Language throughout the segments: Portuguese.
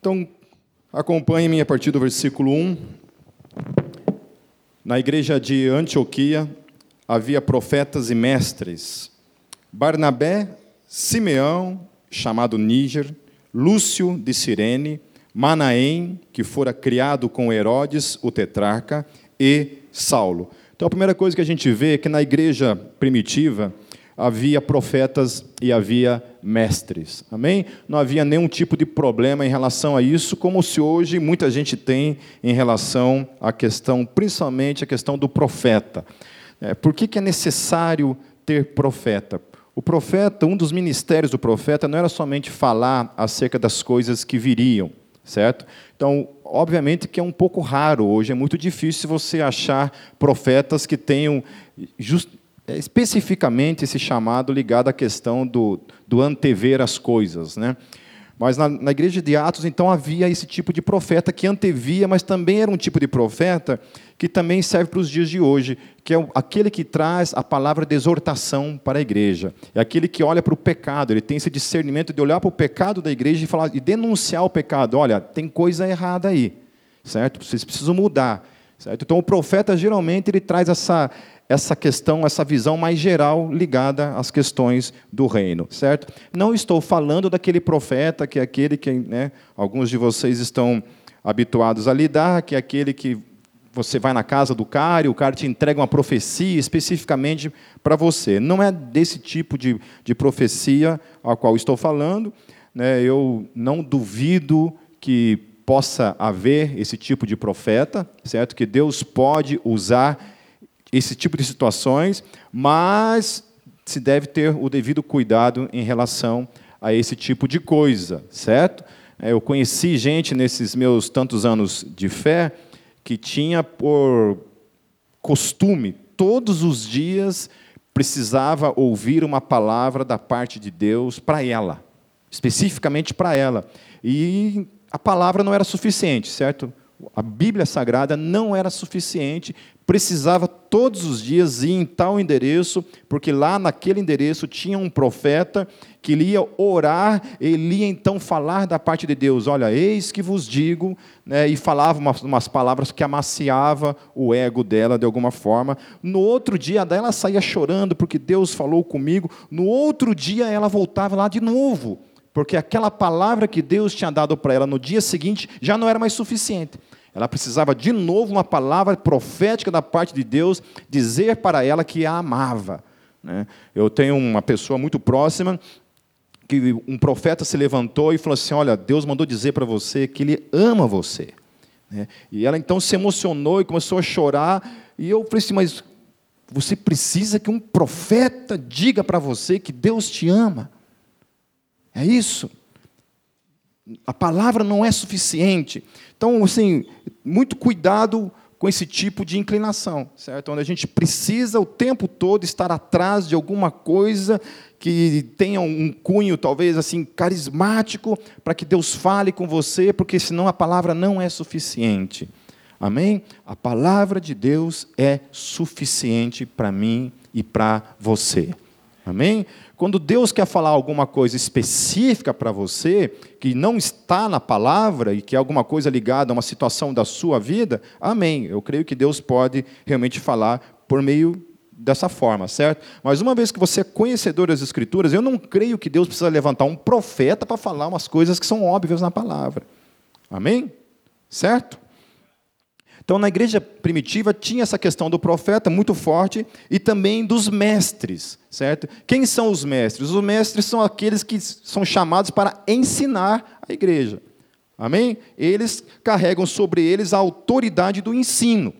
Então, acompanhe-me a partir do versículo 1. Na igreja de Antioquia havia profetas e mestres. Barnabé, Simeão, chamado Níger, Lúcio de Cirene, Manaém, que fora criado com Herodes, o tetrarca, e Saulo. Então a primeira coisa que a gente vê é que na igreja primitiva havia profetas e havia mestres. Amém? Não havia nenhum tipo de problema em relação a isso, como se hoje muita gente tem em relação à questão, principalmente a questão do profeta. É, por que, que é necessário ter profeta? O profeta, um dos ministérios do profeta não era somente falar acerca das coisas que viriam, certo? Então, obviamente que é um pouco raro hoje, é muito difícil você achar profetas que tenham just, é, especificamente esse chamado ligado à questão do, do antever as coisas. Né? Mas na, na, igreja de Atos, então, havia esse tipo de profeta que antevia, mas também era um tipo de profeta que também serve para os dias de hoje, que é aquele que traz a palavra de exortação para a igreja. É aquele que olha para o pecado, ele tem esse discernimento de olhar para o pecado da igreja e, falar, e denunciar o pecado. Olha, tem coisa errada aí, certo? Vocês precisam mudar. Certo? Então, o profeta, geralmente, ele traz essa, essa questão, essa visão mais geral ligada às questões do reino, certo? Não estou falando daquele profeta que é aquele que né, alguns de vocês estão habituados a lidar, que é aquele que você vai na casa do cara e o cara te entrega uma profecia especificamente para você. Não é desse tipo de, de profecia a qual estou falando. Né? Eu não duvido que possa haver esse tipo de profeta, certo? Que Deus pode usar esse tipo de situações, mas se deve ter o devido cuidado em relação a esse tipo de coisa, certo? É, eu conheci gente nesses meus tantos anos de fé que tinha por costume, todos os dias, precisava ouvir uma palavra da parte de Deus para ela, especificamente para ela. E a palavra não era suficiente, certo? A Bíblia Sagrada não era suficiente, precisava todos os dias ir em tal endereço, porque lá naquele endereço tinha um profeta que ia orar, ele ia então falar da parte de Deus: Olha, eis que vos digo, né, e falava umas, umas palavras que amaciava o ego dela de alguma forma. No outro dia, ela saía chorando porque Deus falou comigo. No outro dia, ela voltava lá de novo porque aquela palavra que Deus tinha dado para ela no dia seguinte já não era mais suficiente. Ela precisava de novo uma palavra profética da parte de Deus dizer para ela que a amava. Né? Eu tenho uma pessoa muito próxima que um profeta se levantou e falou assim: Olha, Deus mandou dizer para você que Ele ama você. Né? E ela então se emocionou e começou a chorar. E eu falei assim: Mas você precisa que um profeta diga para você que Deus te ama. É isso. A palavra não é suficiente. Então, assim, muito cuidado com esse tipo de inclinação, certo? Onde a gente precisa o tempo todo estar atrás de alguma coisa que tenha um cunho talvez assim carismático para que Deus fale com você, porque senão a palavra não é suficiente. Amém? A palavra de Deus é suficiente para mim e para você. Amém? Quando Deus quer falar alguma coisa específica para você, que não está na palavra e que é alguma coisa ligada a uma situação da sua vida, amém. Eu creio que Deus pode realmente falar por meio dessa forma, certo? Mas uma vez que você é conhecedor das Escrituras, eu não creio que Deus precisa levantar um profeta para falar umas coisas que são óbvias na palavra. Amém? Certo? Então, na igreja primitiva tinha essa questão do profeta muito forte e também dos mestres, certo? Quem são os mestres? Os mestres são aqueles que são chamados para ensinar a igreja. Amém? Eles carregam sobre eles a autoridade do ensino.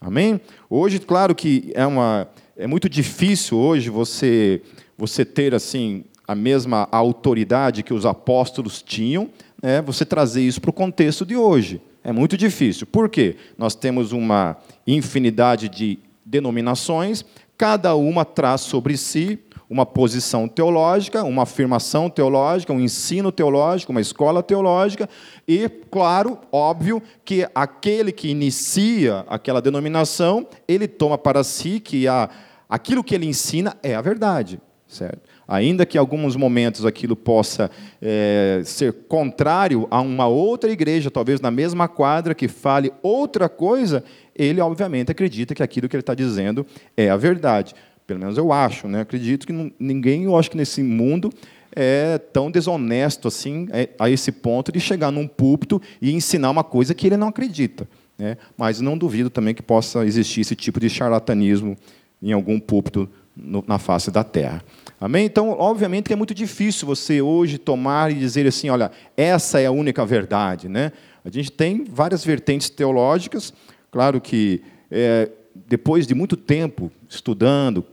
Amém? Hoje, claro que é uma é muito difícil hoje você você ter assim a mesma autoridade que os apóstolos tinham, né? Você trazer isso para o contexto de hoje. É muito difícil. Por quê? Nós temos uma infinidade de denominações, cada uma traz sobre si uma posição teológica, uma afirmação teológica, um ensino teológico, uma escola teológica, e, claro, óbvio, que aquele que inicia aquela denominação, ele toma para si que a, aquilo que ele ensina é a verdade, certo? Ainda que em alguns momentos aquilo possa é, ser contrário a uma outra igreja, talvez na mesma quadra, que fale outra coisa, ele obviamente acredita que aquilo que ele está dizendo é a verdade. Pelo menos eu acho, né? Acredito que ninguém, eu acho que nesse mundo é tão desonesto assim é, a esse ponto de chegar num púlpito e ensinar uma coisa que ele não acredita. Né? Mas não duvido também que possa existir esse tipo de charlatanismo em algum púlpito no, na face da terra. Amém? Então, obviamente que é muito difícil você hoje tomar e dizer assim, olha, essa é a única verdade. Né? A gente tem várias vertentes teológicas, claro que é, depois de muito tempo estudando,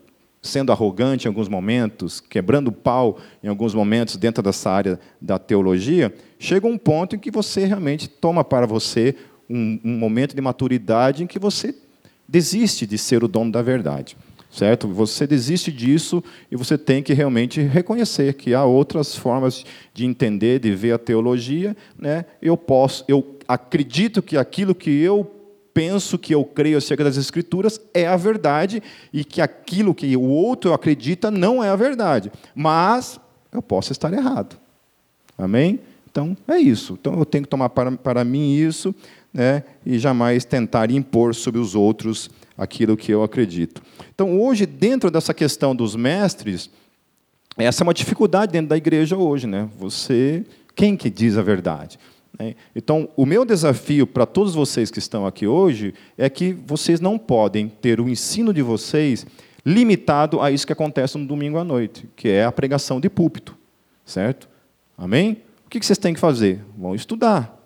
sendo arrogante em alguns momentos, quebrando pau em alguns momentos dentro dessa área da teologia, chega um ponto em que você realmente toma para você um, um momento de maturidade em que você desiste de ser o dono da verdade certo? Você desiste disso e você tem que realmente reconhecer que há outras formas de entender, de ver a teologia, né? Eu posso, eu acredito que aquilo que eu penso que eu creio acerca das Escrituras é a verdade e que aquilo que o outro acredita não é a verdade. Mas eu posso estar errado. Amém? Então, é isso. Então, eu tenho que tomar para, para mim isso né, e jamais tentar impor sobre os outros aquilo que eu acredito. Então, hoje, dentro dessa questão dos mestres, essa é uma dificuldade dentro da igreja hoje. Né? Você, quem que diz a verdade? Né? Então, o meu desafio para todos vocês que estão aqui hoje é que vocês não podem ter o ensino de vocês limitado a isso que acontece no domingo à noite, que é a pregação de púlpito, certo? Amém? O que vocês têm que fazer? Vão estudar,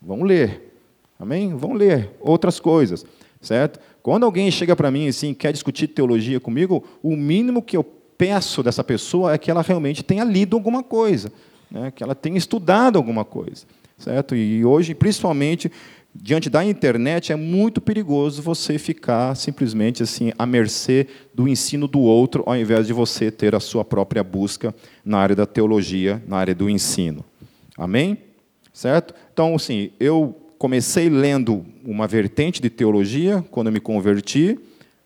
vão ler, amém? Vão ler outras coisas, certo? Quando alguém chega para mim assim, quer discutir teologia comigo, o mínimo que eu peço dessa pessoa é que ela realmente tenha lido alguma coisa, né? que ela tenha estudado alguma coisa certo? E hoje, principalmente diante da internet, é muito perigoso você ficar simplesmente assim à mercê do ensino do outro, ao invés de você ter a sua própria busca na área da teologia, na área do ensino. Amém? Certo? Então, assim, eu comecei lendo uma vertente de teologia quando eu me converti.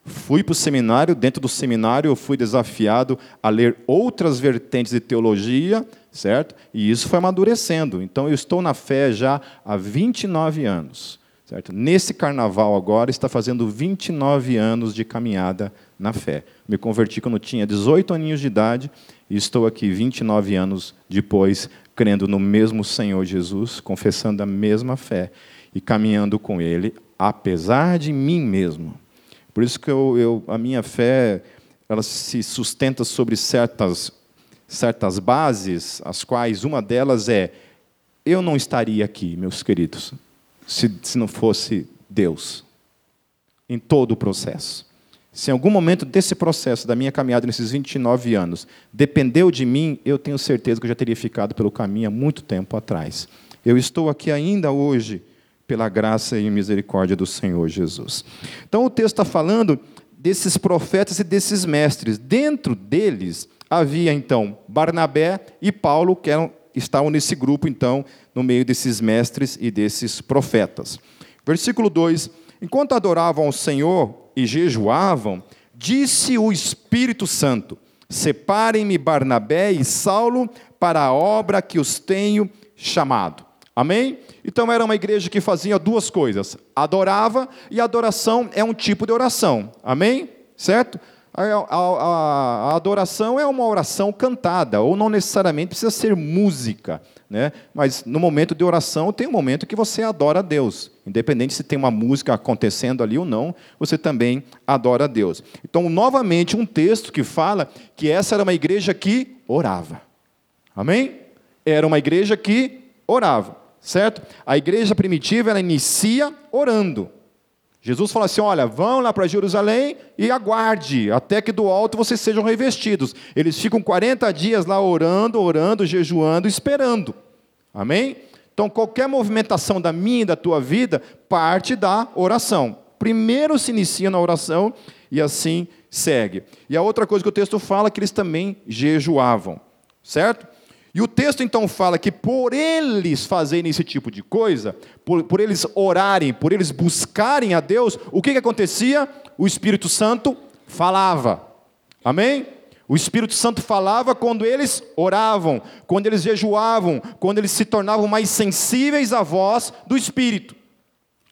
Fui para o seminário, dentro do seminário eu fui desafiado a ler outras vertentes de teologia, certo? E isso foi amadurecendo. Então eu estou na fé já há 29 anos, certo? Nesse carnaval agora está fazendo 29 anos de caminhada na fé. Me converti quando tinha 18 aninhos de idade e estou aqui 29 anos depois, crendo no mesmo Senhor Jesus, confessando a mesma fé e caminhando com Ele, apesar de mim mesmo. Por isso que eu, eu, a minha fé ela se sustenta sobre certas certas bases, as quais uma delas é: eu não estaria aqui, meus queridos, se, se não fosse Deus, em todo o processo. Se em algum momento desse processo, da minha caminhada nesses 29 anos, dependeu de mim, eu tenho certeza que eu já teria ficado pelo caminho há muito tempo atrás. Eu estou aqui ainda hoje pela graça e misericórdia do Senhor Jesus. Então o texto está falando desses profetas e desses mestres. Dentro deles, havia então Barnabé e Paulo, que eram, estavam nesse grupo, então, no meio desses mestres e desses profetas. Versículo 2: Enquanto adoravam ao Senhor e jejuavam, disse o Espírito Santo: Separem-me Barnabé e Saulo para a obra que os tenho chamado. Amém? Então era uma igreja que fazia duas coisas: adorava, e adoração é um tipo de oração. Amém? Certo? A, a, a, adoração é uma oração cantada, ou não necessariamente precisa ser música, né? mas no momento de oração tem um momento que você adora a Deus, independente se tem uma música acontecendo ali ou não, você também adora a Deus. Então, novamente, um texto que fala que essa era uma igreja que orava. Amém? Era uma igreja que orava, certo? A igreja primitiva ela inicia orando. Jesus fala assim: olha, vão lá para Jerusalém e aguarde, até que do alto vocês sejam revestidos. Eles ficam 40 dias lá orando, orando, jejuando, esperando. Amém? Então, qualquer movimentação da minha e da tua vida parte da oração. Primeiro se inicia na oração e assim segue. E a outra coisa que o texto fala é que eles também jejuavam, certo? E o texto então fala que por eles fazerem esse tipo de coisa, por, por eles orarem, por eles buscarem a Deus, o que, que acontecia? O Espírito Santo falava. Amém? O Espírito Santo falava quando eles oravam, quando eles jejuavam, quando eles se tornavam mais sensíveis à voz do Espírito.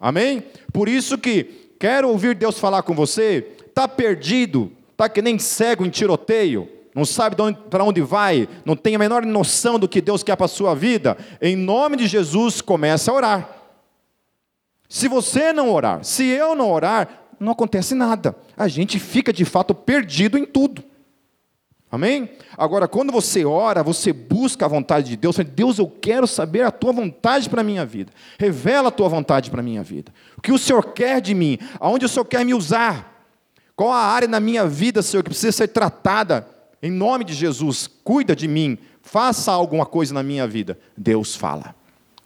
Amém? Por isso que quero ouvir Deus falar com você, está perdido, está que nem cego em tiroteio, não sabe para onde vai, não tem a menor noção do que Deus quer para a sua vida, em nome de Jesus, comece a orar. Se você não orar, se eu não orar, não acontece nada. A gente fica de fato perdido em tudo. Amém? Agora, quando você ora, você busca a vontade de Deus, Deus, eu quero saber a tua vontade para a minha vida. Revela a tua vontade para a minha vida. O que o Senhor quer de mim? Aonde o Senhor quer me usar? Qual a área na minha vida, Senhor, que precisa ser tratada? Em nome de Jesus, cuida de mim, faça alguma coisa na minha vida. Deus fala.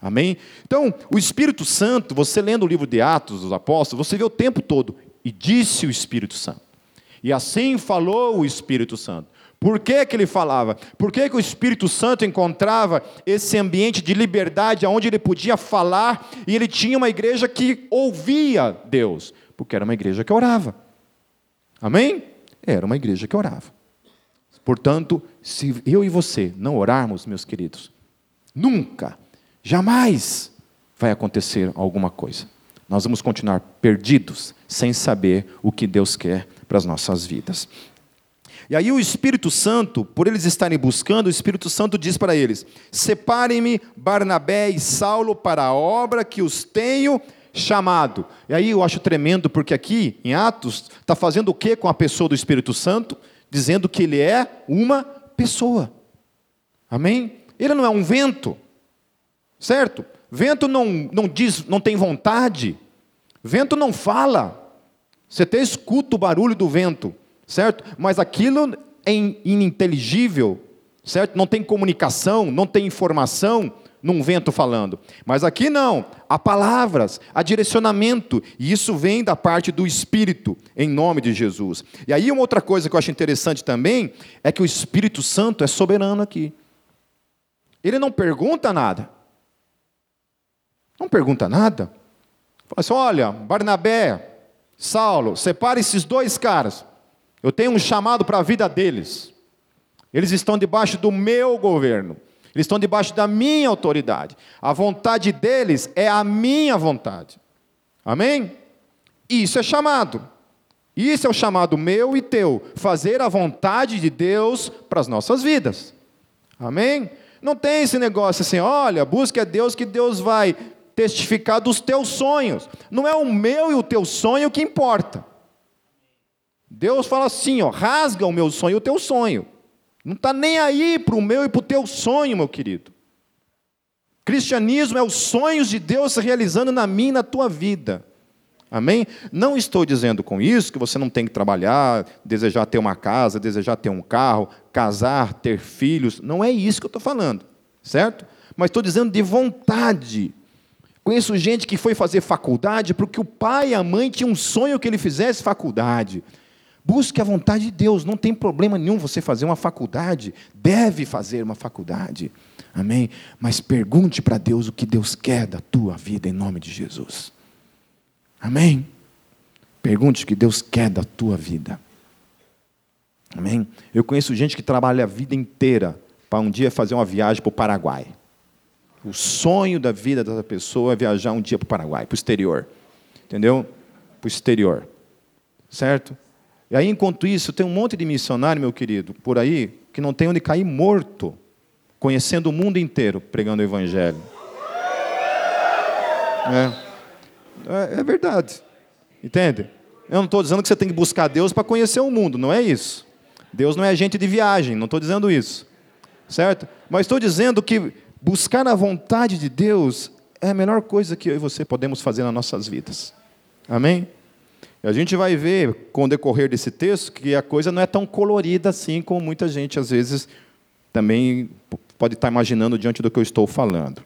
Amém? Então, o Espírito Santo, você lendo o livro de Atos dos Apóstolos, você vê o tempo todo. E disse o Espírito Santo. E assim falou o Espírito Santo. Por que, que ele falava? Por que, que o Espírito Santo encontrava esse ambiente de liberdade, onde ele podia falar e ele tinha uma igreja que ouvia Deus? Porque era uma igreja que orava. Amém? Era uma igreja que orava. Portanto, se eu e você não orarmos, meus queridos, nunca, jamais vai acontecer alguma coisa. Nós vamos continuar perdidos, sem saber o que Deus quer para as nossas vidas. E aí o Espírito Santo, por eles estarem buscando, o Espírito Santo diz para eles: Separem-me Barnabé e Saulo para a obra que os tenho chamado. E aí eu acho tremendo, porque aqui em Atos está fazendo o que com a pessoa do Espírito Santo? Dizendo que ele é uma pessoa. Amém? Ele não é um vento, certo? Vento não, não diz, não tem vontade. Vento não fala. Você até escuta o barulho do vento, certo? Mas aquilo é ininteligível, certo? Não tem comunicação, não tem informação, num vento falando. Mas aqui não, há palavras, há direcionamento, e isso vem da parte do Espírito, em nome de Jesus. E aí, uma outra coisa que eu acho interessante também é que o Espírito Santo é soberano aqui. Ele não pergunta nada. Não pergunta nada. Fala assim: olha, Barnabé, Saulo, separe esses dois caras. Eu tenho um chamado para a vida deles. Eles estão debaixo do meu governo. Eles estão debaixo da minha autoridade. A vontade deles é a minha vontade. Amém? Isso é chamado. Isso é o chamado meu e teu. Fazer a vontade de Deus para as nossas vidas. Amém? Não tem esse negócio assim, olha, busque a Deus que Deus vai testificar dos teus sonhos. Não é o meu e o teu sonho que importa. Deus fala assim, ó, rasga o meu sonho e o teu sonho. Não está nem aí para o meu e para o teu sonho, meu querido. Cristianismo é os sonhos de Deus se realizando na minha e na tua vida. Amém? Não estou dizendo com isso que você não tem que trabalhar, desejar ter uma casa, desejar ter um carro, casar, ter filhos. Não é isso que eu estou falando, certo? Mas estou dizendo de vontade. Conheço gente que foi fazer faculdade porque o pai e a mãe tinham um sonho que ele fizesse faculdade. Busque a vontade de Deus, não tem problema nenhum você fazer uma faculdade, deve fazer uma faculdade, amém? Mas pergunte para Deus o que Deus quer da tua vida em nome de Jesus, amém? Pergunte o que Deus quer da tua vida, amém? Eu conheço gente que trabalha a vida inteira para um dia fazer uma viagem para o Paraguai. O sonho da vida dessa pessoa é viajar um dia para o Paraguai, para o exterior, entendeu? Para o exterior, certo? E aí, enquanto isso, tem um monte de missionário, meu querido, por aí, que não tem onde cair morto, conhecendo o mundo inteiro, pregando o Evangelho. É, é, é verdade. Entende? Eu não estou dizendo que você tem que buscar Deus para conhecer o mundo, não é isso. Deus não é agente de viagem, não estou dizendo isso. Certo? Mas estou dizendo que buscar a vontade de Deus é a melhor coisa que eu e você podemos fazer nas nossas vidas. Amém? A gente vai ver, com o decorrer desse texto, que a coisa não é tão colorida assim como muita gente, às vezes, também pode estar imaginando diante do que eu estou falando.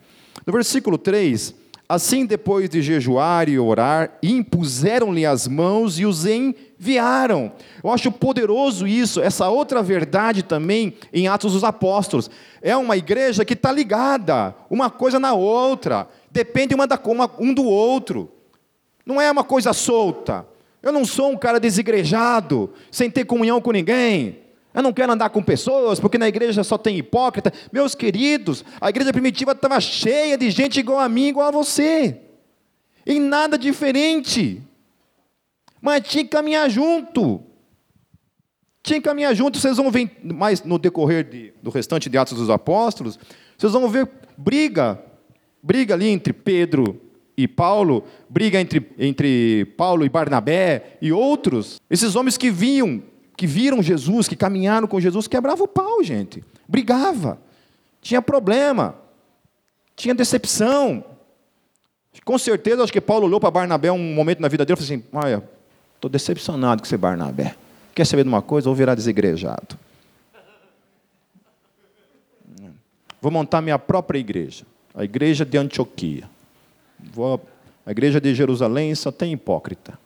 No versículo 3, assim depois de jejuar e orar, impuseram-lhe as mãos e os enviaram. Eu acho poderoso isso, essa outra verdade também em Atos dos Apóstolos. É uma igreja que está ligada, uma coisa na outra, depende uma da, uma, um do outro. Não é uma coisa solta. Eu não sou um cara desigrejado, sem ter comunhão com ninguém. Eu não quero andar com pessoas, porque na igreja só tem hipócrita. Meus queridos, a igreja primitiva estava cheia de gente igual a mim, igual a você. Em nada diferente. Mas tinha que caminhar junto. Tinha que caminhar junto. Vocês vão ver mais no decorrer de, do restante de Atos dos Apóstolos. Vocês vão ver briga. Briga ali entre Pedro e Paulo. Briga entre, entre Paulo e Barnabé e outros. Esses homens que vinham que viram Jesus, que caminharam com Jesus, quebrava o pau, gente. Brigava. Tinha problema. Tinha decepção. Com certeza, acho que Paulo olhou para Barnabé um momento na vida dele e falou assim: Olha, estou decepcionado com você, Barnabé. Quer saber de uma coisa? Vou virar desigrejado. Vou montar minha própria igreja, a igreja de Antioquia. Vou, a igreja de Jerusalém só tem hipócrita.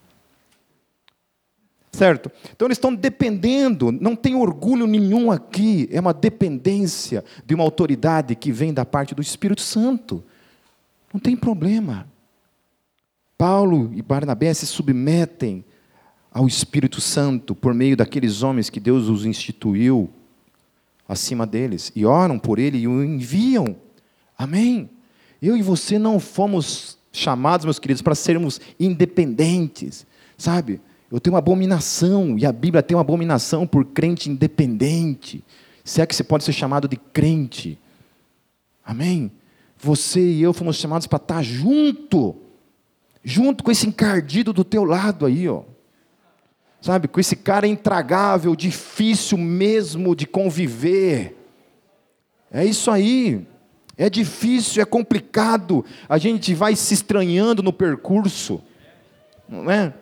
Certo? Então eles estão dependendo, não tem orgulho nenhum aqui, é uma dependência de uma autoridade que vem da parte do Espírito Santo. Não tem problema. Paulo e Barnabé se submetem ao Espírito Santo por meio daqueles homens que Deus os instituiu acima deles e oram por ele e o enviam. Amém? Eu e você não fomos chamados, meus queridos, para sermos independentes, sabe? Eu tenho uma abominação, e a Bíblia tem uma abominação por crente independente. Se é que você pode ser chamado de crente. Amém? Você e eu fomos chamados para estar junto, junto com esse encardido do teu lado aí, ó. Sabe, com esse cara intragável, difícil mesmo de conviver. É isso aí. É difícil, é complicado. A gente vai se estranhando no percurso. Não é?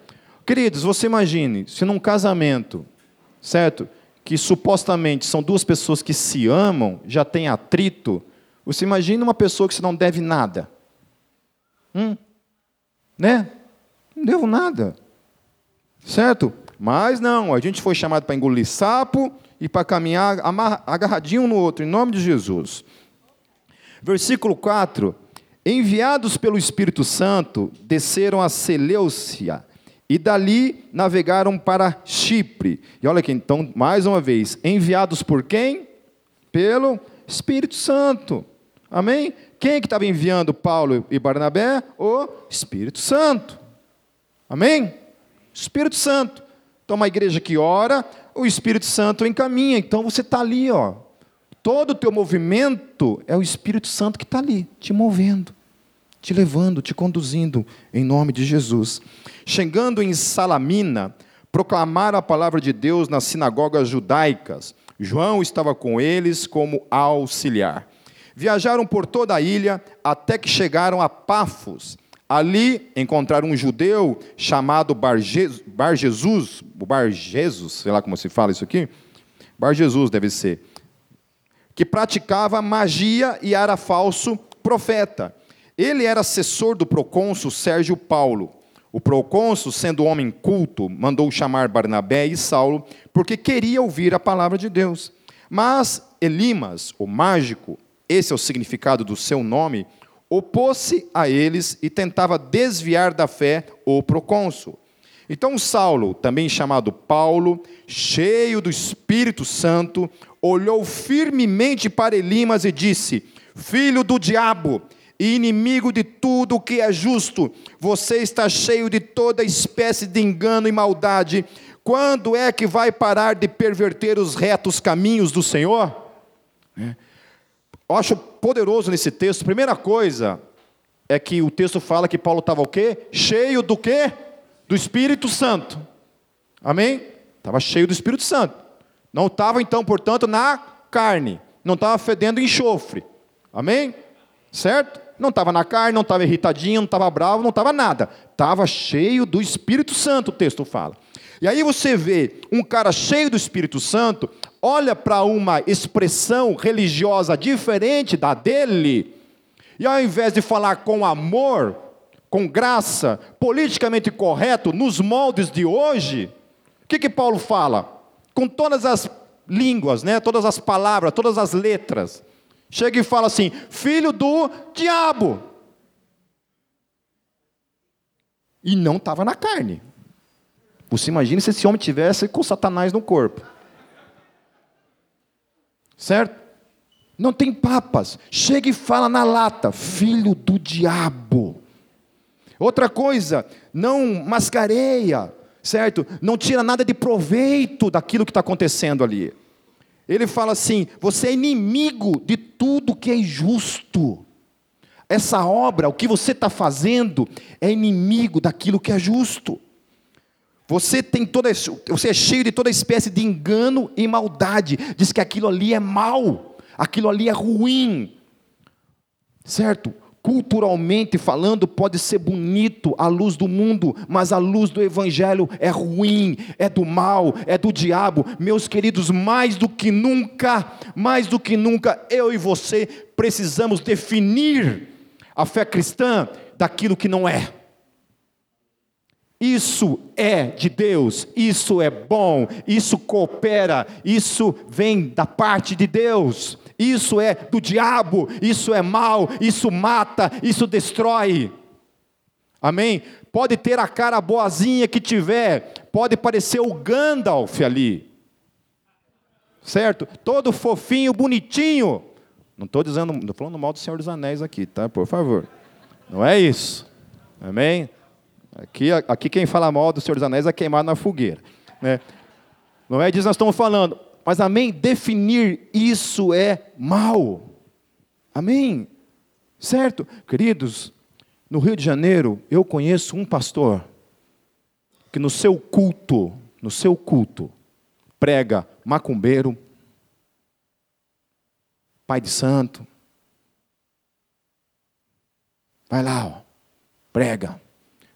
Queridos, você imagine, se num casamento, certo? Que supostamente são duas pessoas que se amam, já tem atrito. Você imagina uma pessoa que você não deve nada. Hum? Né? Não devo nada. Certo? Mas não, a gente foi chamado para engolir sapo e para caminhar agarradinho um no outro, em nome de Jesus. Versículo 4: Enviados pelo Espírito Santo, desceram a Seleucia e dali navegaram para Chipre. E olha aqui, então, mais uma vez, enviados por quem? Pelo Espírito Santo. Amém? Quem é que estava enviando Paulo e Barnabé? O Espírito Santo. Amém? Espírito Santo. Então, uma igreja que ora, o Espírito Santo encaminha. Então, você está ali, ó. Todo o teu movimento é o Espírito Santo que está ali, te movendo te levando, te conduzindo, em nome de Jesus. Chegando em Salamina, proclamaram a palavra de Deus nas sinagogas judaicas. João estava com eles como auxiliar. Viajaram por toda a ilha até que chegaram a Pafos. Ali encontraram um judeu chamado Bar, Bar Jesus, Bar Jesus, sei lá como se fala isso aqui. Bar Jesus deve ser. Que praticava magia e era falso profeta. Ele era assessor do procônsul Sérgio Paulo. O procônsul, sendo homem culto, mandou chamar Barnabé e Saulo, porque queria ouvir a palavra de Deus. Mas Elimas, o mágico, esse é o significado do seu nome, opôs-se a eles e tentava desviar da fé o procônsul. Então Saulo, também chamado Paulo, cheio do Espírito Santo, olhou firmemente para Elimas e disse: Filho do diabo, e inimigo de tudo o que é justo. Você está cheio de toda espécie de engano e maldade. Quando é que vai parar de perverter os retos caminhos do Senhor? É. Eu acho poderoso nesse texto. Primeira coisa é que o texto fala que Paulo estava o quê? Cheio do quê? Do Espírito Santo. Amém? Estava cheio do Espírito Santo. Não estava então, portanto, na carne. Não estava fedendo enxofre. Amém? Certo? Não estava na carne, não estava irritadinho, não estava bravo, não estava nada. Estava cheio do Espírito Santo, o texto fala. E aí você vê um cara cheio do Espírito Santo, olha para uma expressão religiosa diferente da dele, e ao invés de falar com amor, com graça, politicamente correto, nos moldes de hoje, o que, que Paulo fala? Com todas as línguas, né? todas as palavras, todas as letras. Chega e fala assim: filho do diabo. E não estava na carne. Você imagina se esse homem tivesse com Satanás no corpo. Certo? Não tem papas. Chega e fala na lata, filho do diabo. Outra coisa, não mascareia, certo? Não tira nada de proveito daquilo que está acontecendo ali. Ele fala assim: você é inimigo de tudo que é justo. Essa obra, o que você está fazendo, é inimigo daquilo que é justo. Você tem toda, você é cheio de toda espécie de engano e maldade. Diz que aquilo ali é mal, aquilo ali é ruim, certo? Culturalmente falando, pode ser bonito à luz do mundo, mas a luz do Evangelho é ruim, é do mal, é do diabo. Meus queridos, mais do que nunca, mais do que nunca, eu e você precisamos definir a fé cristã daquilo que não é. Isso é de Deus, isso é bom, isso coopera, isso vem da parte de Deus, isso é do diabo, isso é mal, isso mata, isso destrói. Amém? Pode ter a cara boazinha que tiver, pode parecer o Gandalf ali, certo? Todo fofinho, bonitinho. Não estou dizendo, estou falando mal do Senhor dos Anéis aqui, tá? Por favor. Não é isso. Amém? Aqui, aqui quem fala mal do Senhor dos Anéis é queimado na fogueira. Né? Não é disso nós estamos falando. Mas amém? Definir isso é mal. Amém? Certo? Queridos, no Rio de Janeiro, eu conheço um pastor que no seu culto, no seu culto, prega macumbeiro, pai de santo. Vai lá, ó, prega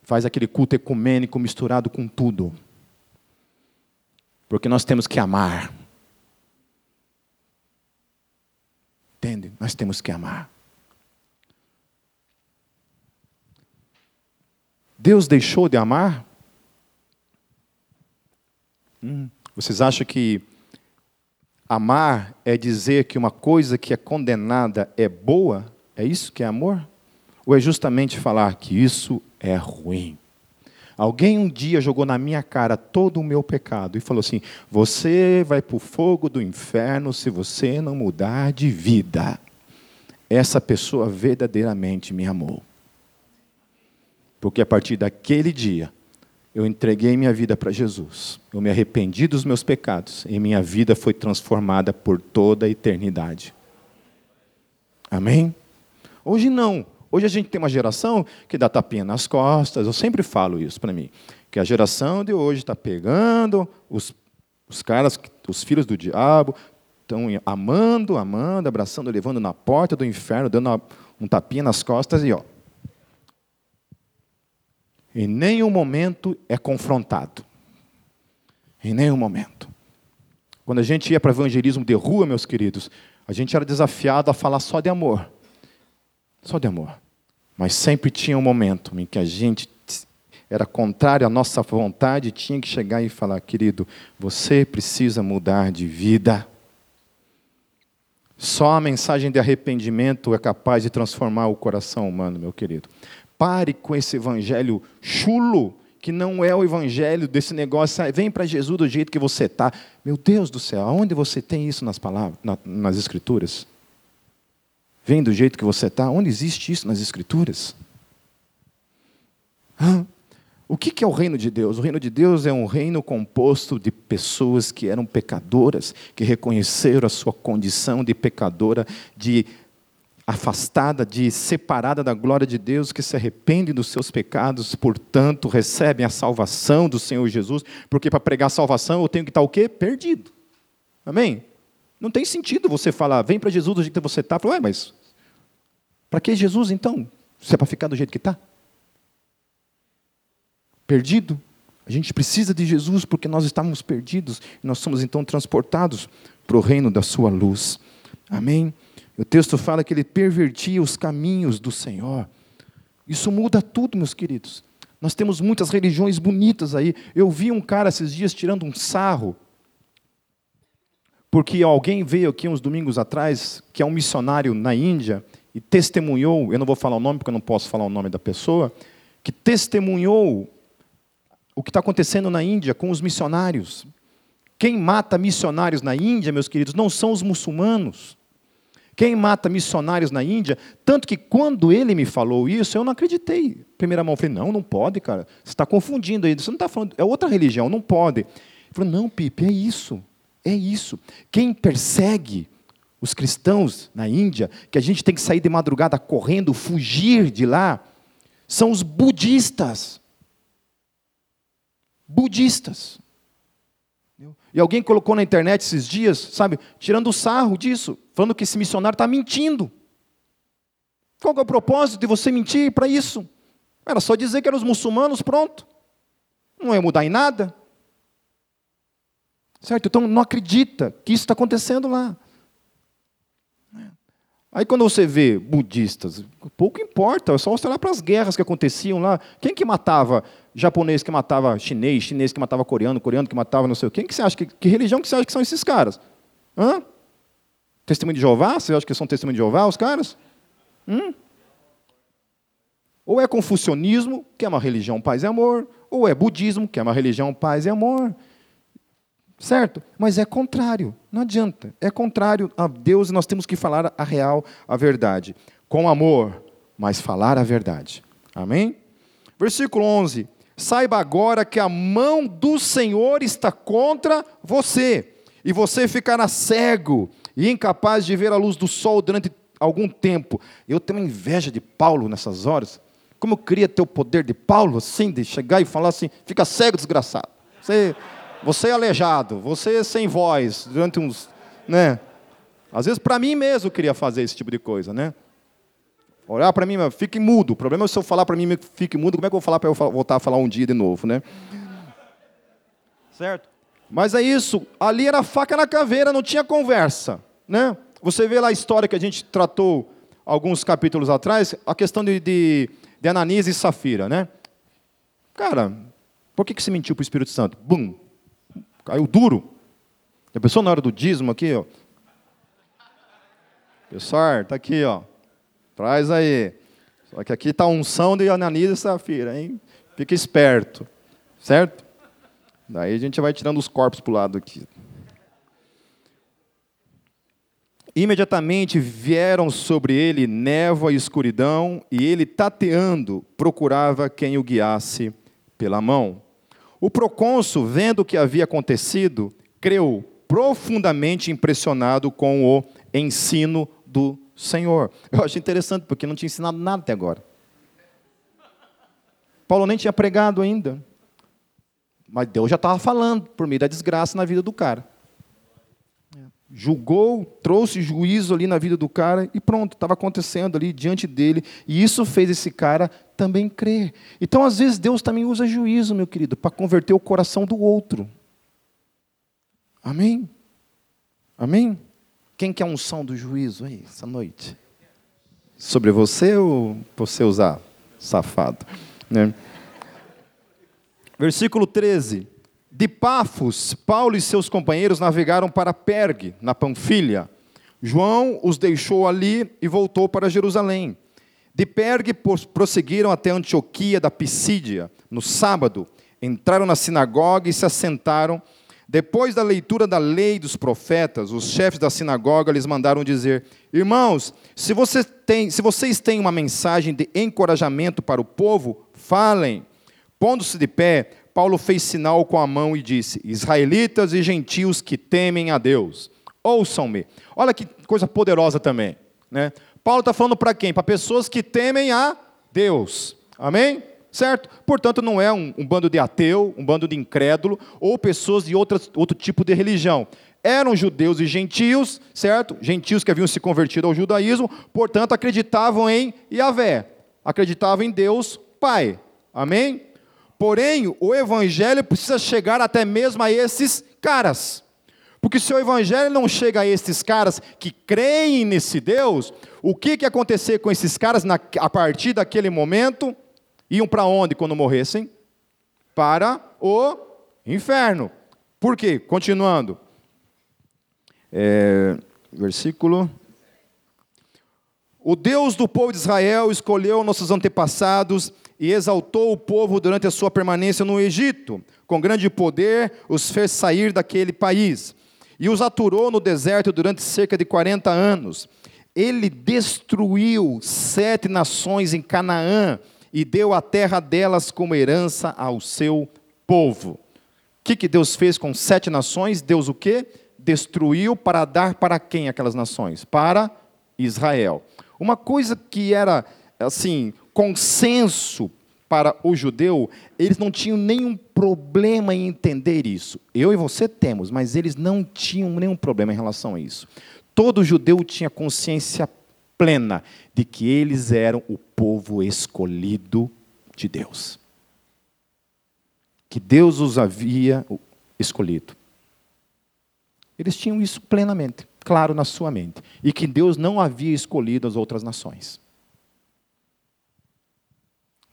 faz aquele culto ecumênico misturado com tudo. Porque nós temos que amar. Entende? Nós temos que amar. Deus deixou de amar? Hum, vocês acham que amar é dizer que uma coisa que é condenada é boa? É isso que é amor? Ou é justamente falar que isso é ruim. Alguém um dia jogou na minha cara todo o meu pecado e falou assim: Você vai para o fogo do inferno se você não mudar de vida. Essa pessoa verdadeiramente me amou. Porque a partir daquele dia, eu entreguei minha vida para Jesus. Eu me arrependi dos meus pecados e minha vida foi transformada por toda a eternidade. Amém? Hoje não. Hoje a gente tem uma geração que dá tapinha nas costas, eu sempre falo isso para mim, que a geração de hoje está pegando os, os caras, os filhos do diabo, estão amando, amando, abraçando, levando na porta do inferno, dando uma, um tapinha nas costas e ó. Em nenhum momento é confrontado. Em nenhum momento. Quando a gente ia para evangelismo de rua, meus queridos, a gente era desafiado a falar só de amor. Só de amor. Mas sempre tinha um momento em que a gente era contrário à nossa vontade, tinha que chegar e falar, querido, você precisa mudar de vida. Só a mensagem de arrependimento é capaz de transformar o coração humano, meu querido. Pare com esse evangelho chulo, que não é o evangelho desse negócio, ah, vem para Jesus do jeito que você está. Meu Deus do céu, aonde você tem isso nas palavras, nas escrituras? Vem do jeito que você está? Onde existe isso nas Escrituras? Hã? O que é o reino de Deus? O reino de Deus é um reino composto de pessoas que eram pecadoras, que reconheceram a sua condição de pecadora, de afastada, de separada da glória de Deus, que se arrependem dos seus pecados, portanto, recebem a salvação do Senhor Jesus, porque para pregar salvação eu tenho que estar o quê? Perdido. Amém? Não tem sentido você falar, vem para Jesus do jeito que você está. Fala, ué, mas para que Jesus então? Se é para ficar do jeito que está? Perdido? A gente precisa de Jesus porque nós estávamos perdidos e nós somos então transportados para o reino da sua luz. Amém? O texto fala que ele pervertia os caminhos do Senhor. Isso muda tudo, meus queridos. Nós temos muitas religiões bonitas aí. Eu vi um cara esses dias tirando um sarro, porque alguém veio aqui uns domingos atrás, que é um missionário na Índia, e testemunhou, eu não vou falar o nome porque eu não posso falar o nome da pessoa, que testemunhou o que está acontecendo na Índia com os missionários. Quem mata missionários na Índia, meus queridos, não são os muçulmanos. Quem mata missionários na Índia, tanto que quando ele me falou isso, eu não acreditei. Primeira mão, eu falei, não, não pode, cara. Você está confundindo aí. Você não está falando, é outra religião, não pode. Ele falou, não, Pipe, é isso. É isso. Quem persegue os cristãos na Índia, que a gente tem que sair de madrugada correndo, fugir de lá, são os budistas. Budistas. E alguém colocou na internet esses dias, sabe, tirando o sarro disso, falando que esse missionário está mentindo. Qual é o propósito de você mentir para isso? Era só dizer que eram os muçulmanos, pronto. Não ia mudar em nada. Certo? Então não acredita que isso está acontecendo lá. Aí quando você vê budistas, pouco importa, é só você olhar para as guerras que aconteciam lá. Quem que matava japonês que matava chinês, chinês que matava coreano, coreano que matava não sei o quê? Quem que você acha que, que religião que você acha que são esses caras? Hã? Testemunho de Jeová? Você acha que são testemunho de Jeová os caras? Hum? Ou é confucionismo, que é uma religião paz e amor, ou é budismo, que é uma religião paz e amor. Certo? Mas é contrário, não adianta. É contrário a Deus e nós temos que falar a real, a verdade. Com amor, mas falar a verdade. Amém? Versículo 11: Saiba agora que a mão do Senhor está contra você, e você ficará cego e incapaz de ver a luz do sol durante algum tempo. Eu tenho inveja de Paulo nessas horas. Como eu queria ter o poder de Paulo, assim, de chegar e falar assim: fica cego, desgraçado. Você, você é aleijado, você é sem voz, durante uns. Né? Às vezes, para mim mesmo, eu queria fazer esse tipo de coisa, né? Olhar para mim, fique mudo. O problema é se eu falar para mim, fique mudo, como é que eu vou falar para eu voltar a falar um dia de novo, né? Certo? Mas é isso, ali era faca na caveira, não tinha conversa. Né? Você vê lá a história que a gente tratou alguns capítulos atrás, a questão de, de, de Ananias e Safira. Né? Cara, por que, que você mentiu para o Espírito Santo? Bum! Caiu duro. A pessoa na hora do dízimo aqui, ó. Pessoal, tá aqui, ó. Traz aí. Só que aqui está a unção de Ananias e Safira, hein? Fica esperto. Certo? Daí a gente vai tirando os corpos para o lado aqui. Imediatamente vieram sobre ele névoa e escuridão, e ele, tateando, procurava quem o guiasse pela mão. O procônsul, vendo o que havia acontecido, creu, profundamente impressionado com o ensino do Senhor. Eu acho interessante, porque não tinha ensinado nada até agora. Paulo nem tinha pregado ainda. Mas Deus já estava falando por meio da desgraça na vida do cara. Julgou, trouxe juízo ali na vida do cara e pronto, estava acontecendo ali diante dele. E isso fez esse cara também crer. Então, às vezes, Deus também usa juízo, meu querido, para converter o coração do outro. Amém? Amém? Quem quer unção do juízo aí, essa noite? Sobre você ou você usar? Safado. Né? Versículo 13. De Pafos, Paulo e seus companheiros navegaram para Pergue, na Panfilha. João os deixou ali e voltou para Jerusalém. De Pergue prosseguiram até Antioquia da Pisídia. No sábado, entraram na sinagoga e se assentaram. Depois da leitura da lei dos profetas, os chefes da sinagoga lhes mandaram dizer: Irmãos, se, se vocês têm uma mensagem de encorajamento para o povo, falem. Pondo-se de pé, Paulo fez sinal com a mão e disse: Israelitas e gentios que temem a Deus, ouçam-me. Olha que coisa poderosa também. Né? Paulo está falando para quem? Para pessoas que temem a Deus. Amém? Certo? Portanto, não é um, um, bando de ateu, um bando de incrédulo, ou pessoas de outras, outro tipo de religião. Eram judeus e gentios, certo? Gentios que haviam se convertido ao judaísmo, portanto, acreditavam em Yahvé, acreditavam em Deus Pai. Amém? Porém, o evangelho precisa chegar até mesmo a esses caras. Porque se o evangelho não chega a esses caras que creem nesse Deus, o que, que ia acontecer com esses caras na, a partir daquele momento? Iam para onde quando morressem? Para o inferno. Por quê? Continuando. É, versículo O Deus do povo de Israel escolheu nossos antepassados e exaltou o povo durante a sua permanência no Egito. Com grande poder, os fez sair daquele país e os aturou no deserto durante cerca de 40 anos. Ele destruiu sete nações em Canaã e deu a terra delas como herança ao seu povo. O que, que Deus fez com sete nações? Deus o quê? Destruiu para dar para quem aquelas nações? Para Israel. Uma coisa que era assim, consenso para o judeu, eles não tinham nenhum problema em entender isso. Eu e você temos, mas eles não tinham nenhum problema em relação a isso. Todo judeu tinha consciência plena de que eles eram o povo escolhido de Deus. Que Deus os havia escolhido. Eles tinham isso plenamente, claro na sua mente. E que Deus não havia escolhido as outras nações.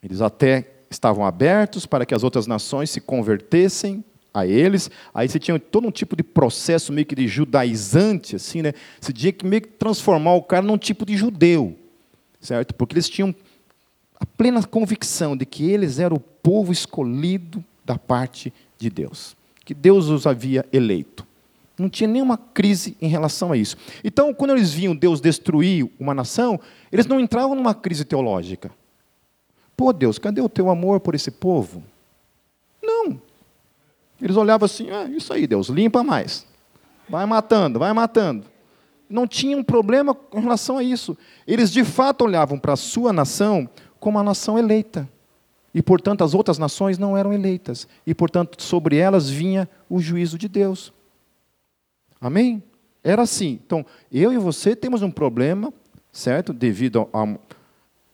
Eles até estavam abertos para que as outras nações se convertessem a eles. Aí você tinha todo um tipo de processo meio que de judaizante, assim, né? Você tinha que meio que transformar o cara num tipo de judeu, certo? Porque eles tinham a plena convicção de que eles eram o povo escolhido da parte de Deus, que Deus os havia eleito. Não tinha nenhuma crise em relação a isso. Então, quando eles viam Deus destruir uma nação, eles não entravam numa crise teológica. Pô, Deus, cadê o teu amor por esse povo? Não. Eles olhavam assim: ah, isso aí, Deus, limpa mais. Vai matando, vai matando. Não tinha um problema com relação a isso. Eles de fato olhavam para a sua nação como a nação eleita. E, portanto, as outras nações não eram eleitas. E, portanto, sobre elas vinha o juízo de Deus. Amém? Era assim. Então, eu e você temos um problema, certo? Devido a,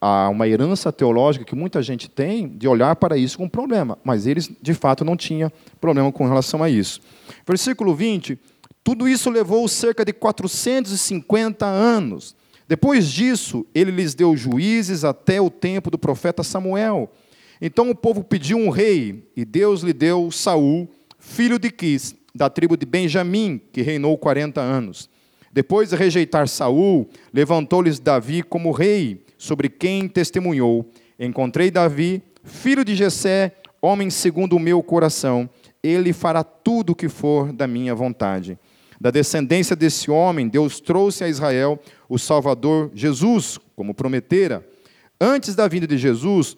há uma herança teológica que muita gente tem de olhar para isso com problema, mas eles de fato não tinham problema com relação a isso. Versículo 20: Tudo isso levou cerca de 450 anos. Depois disso, ele lhes deu juízes até o tempo do profeta Samuel. Então o povo pediu um rei, e Deus lhe deu Saul, filho de Quis, da tribo de Benjamim, que reinou 40 anos. Depois de rejeitar Saul, levantou-lhes Davi como rei, sobre quem testemunhou: Encontrei Davi, filho de Jessé, homem segundo o meu coração. Ele fará tudo o que for da minha vontade. Da descendência desse homem, Deus trouxe a Israel o Salvador Jesus, como prometera. Antes da vinda de Jesus,